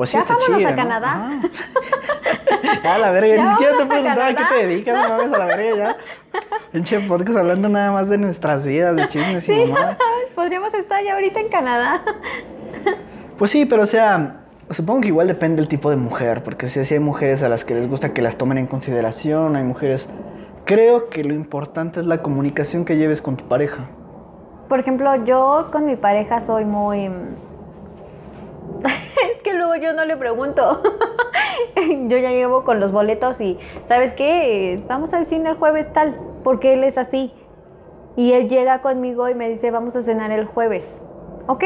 pues sí Ya está vámonos chido, a ¿no? Canadá. A la verga, Ya ni siquiera te preguntaba a qué te dedicas, no mames, a la verga ya. Pinche podcast hablando nada más de nuestras vidas, de chismes y Sí, mamá. podríamos estar ya ahorita en Canadá. Pues sí, pero o sea, supongo que igual depende del tipo de mujer, porque si sí hay mujeres a las que les gusta que las tomen en consideración, hay mujeres... Creo que lo importante es la comunicación que lleves con tu pareja. Por ejemplo, yo con mi pareja soy muy... es que luego yo no le pregunto. yo ya llevo con los boletos y, ¿sabes qué? Vamos al cine el jueves tal, porque él es así. Y él llega conmigo y me dice, vamos a cenar el jueves. Ok,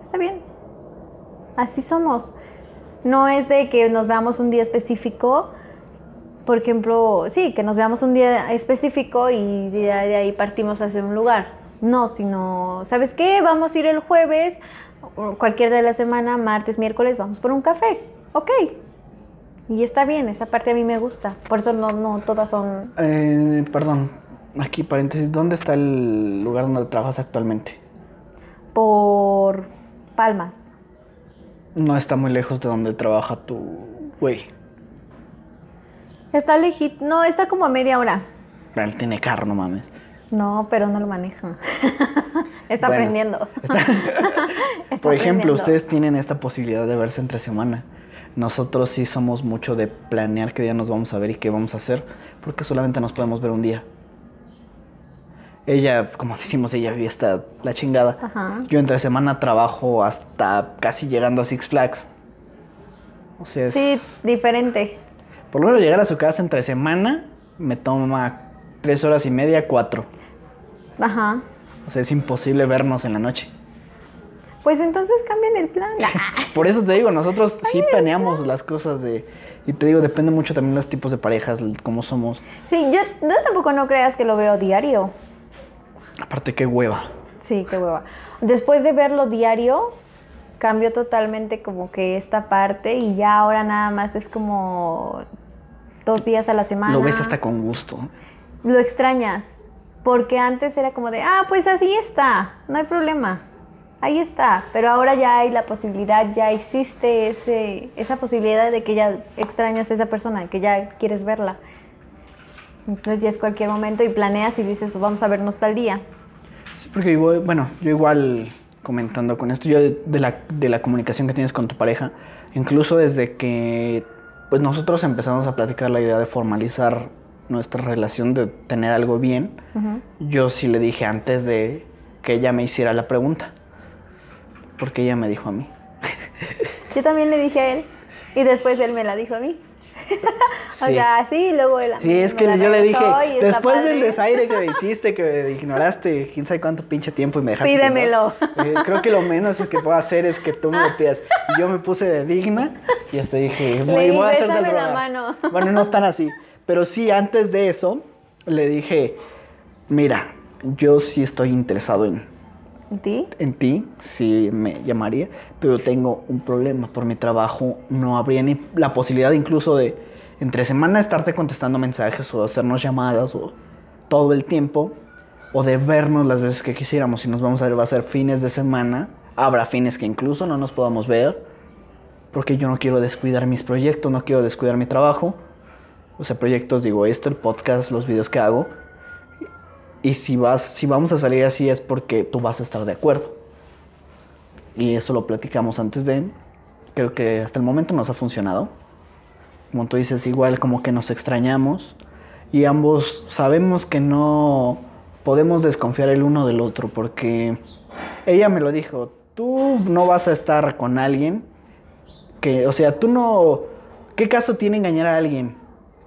está bien. Así somos. No es de que nos veamos un día específico. Por ejemplo, sí, que nos veamos un día específico y de ahí partimos hacia un lugar. No, sino, ¿sabes qué? Vamos a ir el jueves, o cualquier día de la semana, martes, miércoles, vamos por un café. Ok. Y está bien, esa parte a mí me gusta. Por eso no, no todas son... Eh, perdón, aquí paréntesis, ¿dónde está el lugar donde trabajas actualmente? por palmas. No está muy lejos de donde trabaja tu güey. Está lejito, no, está como a media hora. Él tiene carro, no mames. No, pero no lo maneja. está Bueno, aprendiendo. está- Está Por ejemplo, aprendiendo. ustedes tienen esta posibilidad de verse entre semana. Nosotros sí somos mucho de planear qué día nos vamos a ver y qué vamos a hacer, porque solamente nos podemos ver un día. Ella, como decimos, ella vive hasta la chingada. Ajá. Yo entre semana trabajo hasta casi llegando a Six Flags. O sea, es... Sí, diferente. Por lo menos llegar a su casa entre semana me toma tres horas y media, cuatro. Ajá. O sea, es imposible vernos en la noche. Pues entonces cambien el plan. Por eso te digo, nosotros sí planeamos las cosas de... Y te digo, depende mucho también los tipos de parejas, cómo somos. Sí, yo, yo tampoco no creas que lo veo diario. Aparte, qué hueva. Sí, qué hueva. Después de verlo diario, cambió totalmente como que esta parte y ya ahora nada más es como dos días a la semana. Lo ves hasta con gusto. Lo extrañas. Porque antes era como de, ah, pues así está, no hay problema. Ahí está. Pero ahora ya hay la posibilidad, ya existe ese, esa posibilidad de que ya extrañas a esa persona, que ya quieres verla. Entonces ya es cualquier momento y planeas y dices, pues vamos a vernos tal día. Sí, porque bueno, yo igual comentando con esto, yo de, de la, de la comunicación que tienes con tu pareja, incluso desde que pues nosotros empezamos a platicar la idea de formalizar nuestra relación, de tener algo bien, yo sí le dije antes de que ella me hiciera la pregunta, porque ella me dijo a mí. Yo también le dije a él y después él me la dijo a mí. O Sí. sea, sí, luego él Sí, es que yo le dije, después del desaire que me hiciste, que me ignoraste quién sabe cuánto pinche tiempo y me dejaste. Pídemelo. eh, creo que lo menos que puedo hacer es que tú me lo pidas. Y yo me puse de digna y hasta dije, voy, a hacer del "Bésame la rogar". mano. Bueno, no tan así. Pero sí, antes de eso, le dije, mira, yo sí estoy interesado en, ¿En ti? en ti, sí me llamaría, pero tengo un problema. Por mi trabajo no habría ni la posibilidad incluso de entre semana estarte contestando mensajes o hacernos llamadas o todo el tiempo o de vernos las veces que quisiéramos. Si nos vamos a ver va a ser fines de semana, habrá fines que incluso no nos podamos ver porque yo no quiero descuidar mis proyectos, no quiero descuidar mi trabajo. O sea, proyectos digo esto, el podcast, los videos que hago. Y si vas, si vamos a salir así es porque tú vas a estar de acuerdo. Y eso lo platicamos antes de. Creo que hasta el momento nos ha funcionado. Como tú dices, igual como que nos extrañamos. Y ambos sabemos que no podemos desconfiar el uno del otro. Porque ella me lo dijo. Tú no vas a estar con alguien que, o sea, tú no. ¿Qué caso tiene engañar a alguien?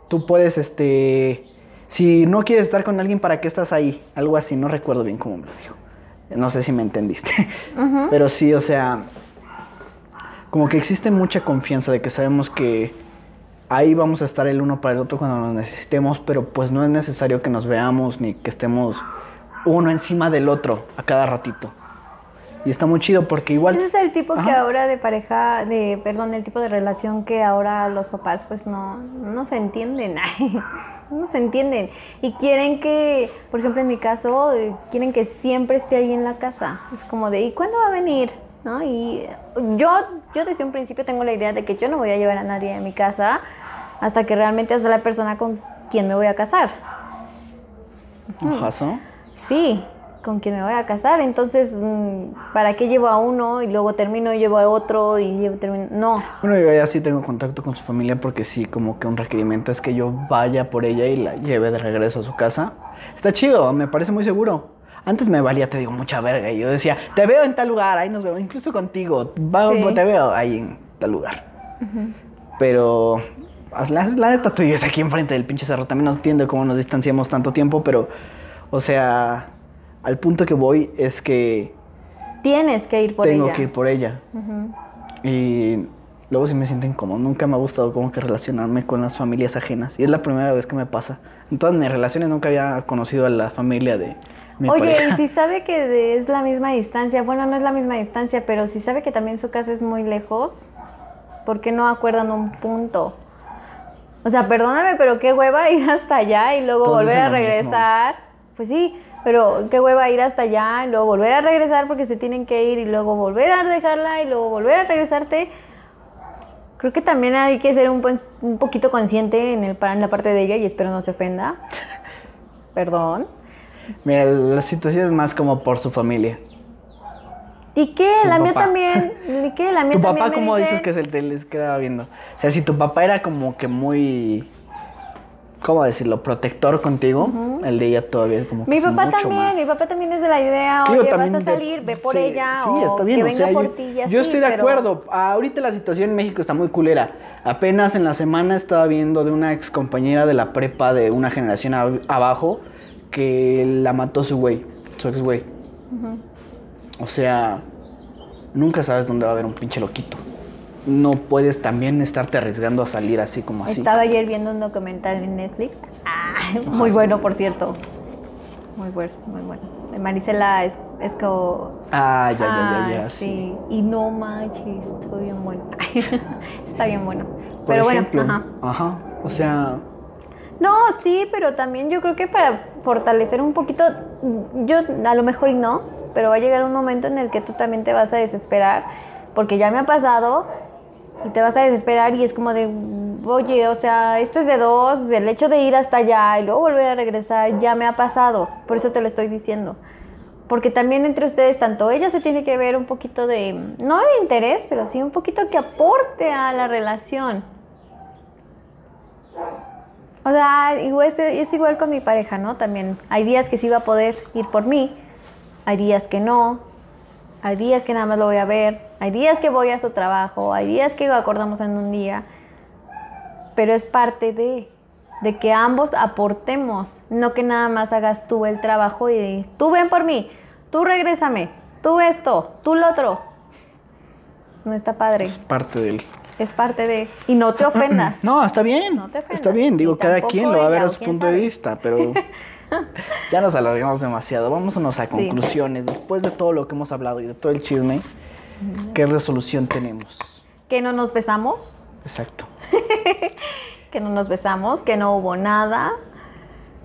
Tú puedes, este. Si no quieres estar con alguien, ¿para qué estás ahí? Algo así, no recuerdo bien cómo me lo dijo. No sé si me entendiste. Pero sí, o sea, como que existe mucha confianza de que sabemos que ahí vamos a estar el uno para el otro cuando nos necesitemos, pero pues no es necesario que nos veamos ni que estemos uno encima del otro a cada ratito. Y está muy chido porque igual... Ese es el tipo que ahora de pareja, de, perdón, el tipo de relación que ahora los papás pues no, no se entienden. no se entienden. Y quieren que, por ejemplo en mi caso, quieren que siempre esté ahí en la casa. Es como de, ¿y cuándo va a venir? ¿No? Y yo, yo desde un principio tengo la idea de que yo no voy a llevar a nadie a mi casa hasta que realmente sea la persona con quien me voy a casar. Ojazo. Sí, con quien me voy a casar. Entonces, mm, ¿para qué llevo a uno y luego termino y llevo a otro y llevo termino? No. Bueno, yo ya sí tengo contacto con su familia porque sí, como que un requerimiento es que yo vaya por ella y la lleve de regreso a su casa. Está chido, me parece muy seguro. Antes me valía, te digo, mucha verga. Y yo decía, te veo en tal lugar, ahí nos vemos, incluso contigo. Va- Sí. Te veo ahí en tal lugar. Pero la, la neta, tú vives aquí enfrente del pinche cerro. También no entiendo cómo nos distanciamos tanto tiempo, pero, o sea, al punto que voy es que Tienes que ir por tengo ella. que ir por ella. Y luego sí me siento incómodo. Nunca me ha gustado como que relacionarme con las familias ajenas. Y es la primera vez que me pasa. En todas mis relaciones nunca había conocido a la familia de mi Oye, pareja. y si sabe que es la misma distancia, bueno, no es la misma distancia, pero si sabe que también su casa es muy lejos, ¿por qué no acuerdan un punto? O sea, perdóname, pero qué hueva ir hasta allá y luego Todos volver a regresar. Pues sí, pero qué hueva ir hasta allá y luego volver a regresar porque se tienen que ir y luego volver a dejarla y luego volver a regresarte. Creo que también hay que ser un, buen- un poquito consciente en, el, en la parte de ella y espero no se ofenda. Perdón. Mira, la situación es más como por su familia. ¿Y qué? Su la mía también. ¿Y qué? La mía ¿Tu también papá me cómo dice- dices que se te les quedaba viendo? O sea, si tu papá era como que muy... ¿Cómo decirlo? Protector contigo. El de ella todavía como que Mi es papá mucho también, más. mi papá también es de la idea, Digo, oye, vas también a de- salir, ve por sí, ella, Sí, o está bien. que o venga sea, por yo, ti y así, yo estoy de pero- acuerdo. Ahorita la situación en México está muy culera. Apenas en la semana estaba viendo de una ex compañera de la prepa de una generación ab- abajo que la mató su güey, su ex güey. O sea, nunca sabes dónde va a haber un pinche loquito. No puedes también estarte arriesgando a salir así como así. Estaba ayer viendo un documental en Netflix. Ah, muy bueno, por cierto. Muy bueno, muy bueno. De Marisela es, Esco... Ah, ya, ya, ya, ya, Ah, sí. Y no manches, estoy bien bueno. Está bien bueno. Por Pero ejemplo, bueno, ajá. ajá. O sea, No, sí, pero también yo creo que para fortalecer un poquito, yo a lo mejor y no, pero va a llegar un momento en el que tú también te vas a desesperar, porque ya me ha pasado y te vas a desesperar y es como de, oye, o sea, esto es de dos, el hecho de ir hasta allá y luego volver a regresar ya me ha pasado, por eso te lo estoy diciendo. Porque también entre ustedes, tanto ella se tiene que ver un poquito de, no de interés, pero sí un poquito que aporte a la relación. O sea, es, es igual con mi pareja, ¿no? También hay días que sí va a poder ir por mí, hay días que no, hay días que nada más lo voy a ver, hay días que voy a su trabajo, hay días que acordamos en un día. pero es parte de, de que ambos aportemos, no que nada más hagas tú el trabajo y tú ven por mí, tú regrésame, tú esto, tú lo otro. No está padre, Es parte del... es parte de... Y no te ofendas. No, está bien. No te ofendas. está bien, digo, Y cada quien lo va a ver a su punto de vista, pero ya nos alargamos demasiado. Vámonos a Sí. conclusiones. Después de todo lo que hemos hablado y de todo el chisme, ¿qué resolución tenemos? Que no nos besamos, Exacto. que no nos besamos, que no hubo nada,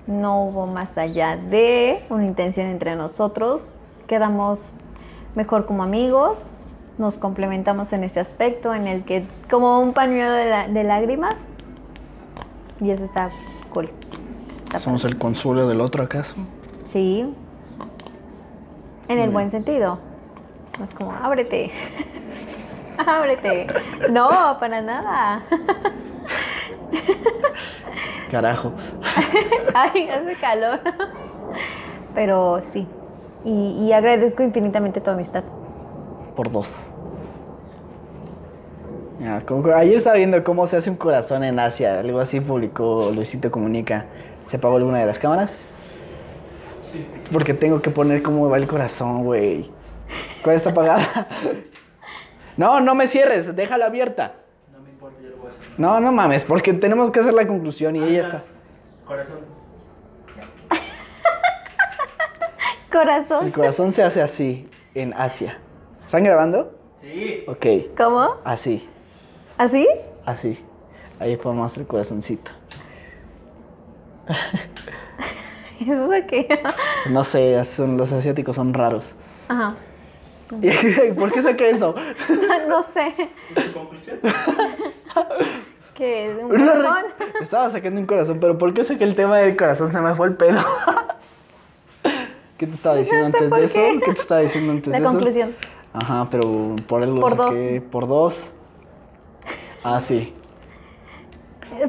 no hubo más allá de una intención entre nosotros, quedamos mejor como amigos, nos complementamos en ese aspecto en el que como un pañuelo de, la- de lágrimas y eso está cool. Está ¿Somos el consuelo del otro acaso? Sí. En el buen sentido. No es como, ábrete. ábrete. No, para nada. Carajo. Ay, hace calor. Pero sí. Y, y agradezco infinitamente tu amistad. Por dos. Ya, como que ayer estaba viendo cómo se hace un corazón en Asia. Algo así publicó Luisito Comunica. ¿Se apagó alguna de las cámaras? Sí. Porque tengo que poner cómo va el corazón, güey. ¿Cuál está apagada? No, no me cierres, déjala abierta. No me importa, yo lo voy a hacer. No, no mames, porque tenemos que hacer la conclusión y ella está. Corazón. Corazón. El corazón se hace así en Asia. ¿Están grabando? Sí. Ok, ¿Cómo? así, ¿Así? así. Ahí ponemos el corazoncito. ¿Eso es qué? No sé, son, los asiáticos son raros. Ajá. ¿Por qué saqué eso? no sé. ¿Tu conclusión? ¿Qué es? ¿Un corazón? Estaba sacando un corazón, pero ¿por qué saqué el tema del corazón? Se me fue el pedo. ¿Qué te estaba diciendo No sé antes de eso? qué. ¿Qué te estaba diciendo antes La de eso? conclusión. Ajá, pero por algo Por saqué por dos. Ah, sí.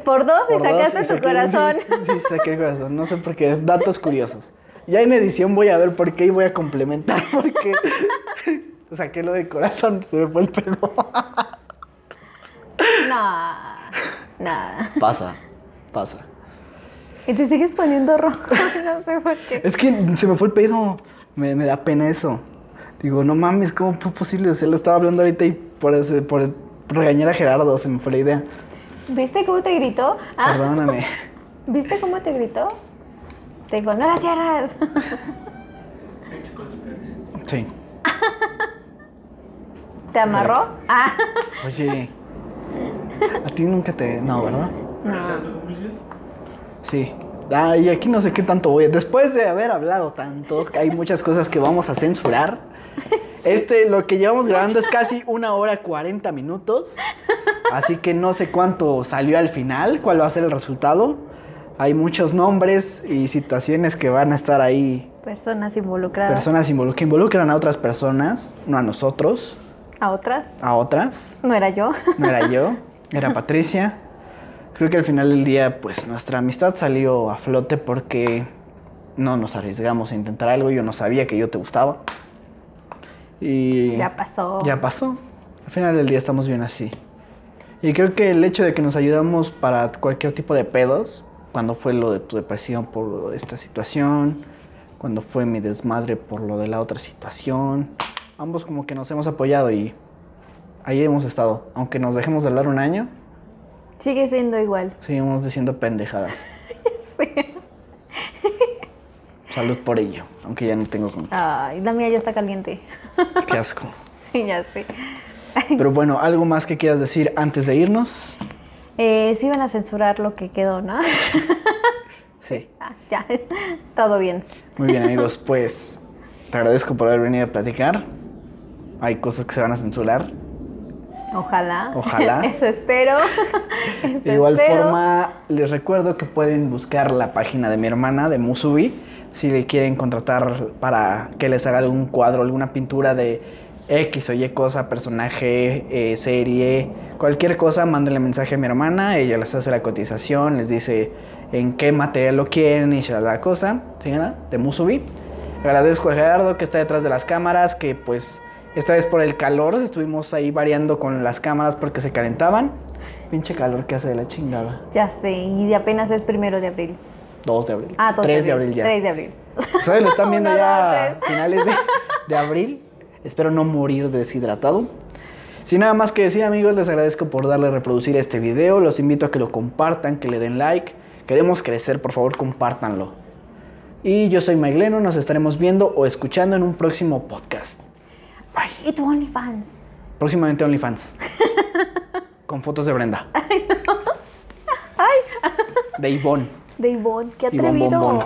Por dos y Por dos, sacaste y tu corazón. Sí, sí, saqué el corazón. No sé por qué. Datos curiosos. Ya en edición voy a ver por qué y voy a complementar porque saqué lo del corazón. Se me fue el pedo. No. Nada. Pasa, pasa. Y te sigues poniendo rojo. No sé por qué. Es que se me fue el pedo. Me, me da pena eso. Digo, no mames, ¿cómo fue posible? Se lo estaba hablando ahorita y por, ese, por regañar a Gerardo se me fue la idea. ¿Viste cómo te gritó? Ah, Perdóname. ¿Viste cómo te gritó? Te dijo, no la cierras. Sí. ¿Te amarró? Ah. Oye, a ti nunca te... No, ¿verdad? ¿Esa es tu conclusión? Sí. Ay, aquí no sé qué tanto voy. Después de haber hablado tanto, hay muchas cosas que vamos a censurar. Este, lo que llevamos grabando es casi una hora 40 minutos. Así que no sé cuánto salió al final, cuál va a ser el resultado. Hay muchos nombres y situaciones que van a estar ahí. Personas involucradas. Personas involu- que involucran a otras personas, no a nosotros, ¿A otras? a otras. No era yo. No era yo, era Patricia. Creo que al final del día, pues nuestra amistad salió a flote porque no nos arriesgamos a intentar algo. Yo no sabía que yo te gustaba. Y Ya pasó. ya pasó. Al final del día estamos bien así. Y creo que el hecho de que nos ayudamos para cualquier tipo de pedos, cuando fue lo de tu depresión por esta situación, cuando fue mi desmadre por lo de la otra situación, ambos como que nos hemos apoyado y ahí hemos estado. Aunque nos dejemos de hablar un año, Sigue siendo igual. seguimos diciendo pendejadas. Sí. Salud por ello, aunque ya no tengo con Ay, la mía ya está caliente. qué asco. Sí, ya sé. Pero bueno, ¿algo más que quieras decir antes de irnos? Eh, sí van a censurar lo que quedó, ¿no? Sí. Ah, ya, todo bien. Muy bien, amigos, pues te agradezco por haber venido a platicar. Hay cosas que se van a censurar. Ojalá. Ojalá. Eso espero. Eso De igual espero. forma, les recuerdo que pueden buscar la página de mi hermana, de Musubi, si le quieren contratar para que les haga algún cuadro, alguna pintura de X o Y cosa, personaje, eh, serie, cualquier cosa, mándenle mensaje a mi hermana, ella les hace la cotización, les dice en qué material lo quieren y la cosa, ¿sí, no? de Musubi. Agradezco a Gerardo que está detrás de las cámaras, que pues Esta vez por el calor, estuvimos ahí variando con las cámaras porque se calentaban. Pinche calor que hace de la chingada. Ya sé, y apenas es primero de abril. 2 de abril. Ah, 2 3 de abril ya. 3 de abril. ¿Sabes? Lo están viendo Uno, ya a finales de, de abril. Espero no morir deshidratado. Sin nada más que decir, amigos, les agradezco por darle a reproducir este video. Los invito a que lo compartan, que le den like. Queremos crecer, por favor, compártanlo. Y yo soy Mike Leno, nos estaremos viendo o escuchando en un próximo podcast. Bye. Y tu OnlyFans. Próximamente OnlyFans. Con fotos de Brenda. Ay, De Ivonne. de Ivonne, qué Ivonne atrevido.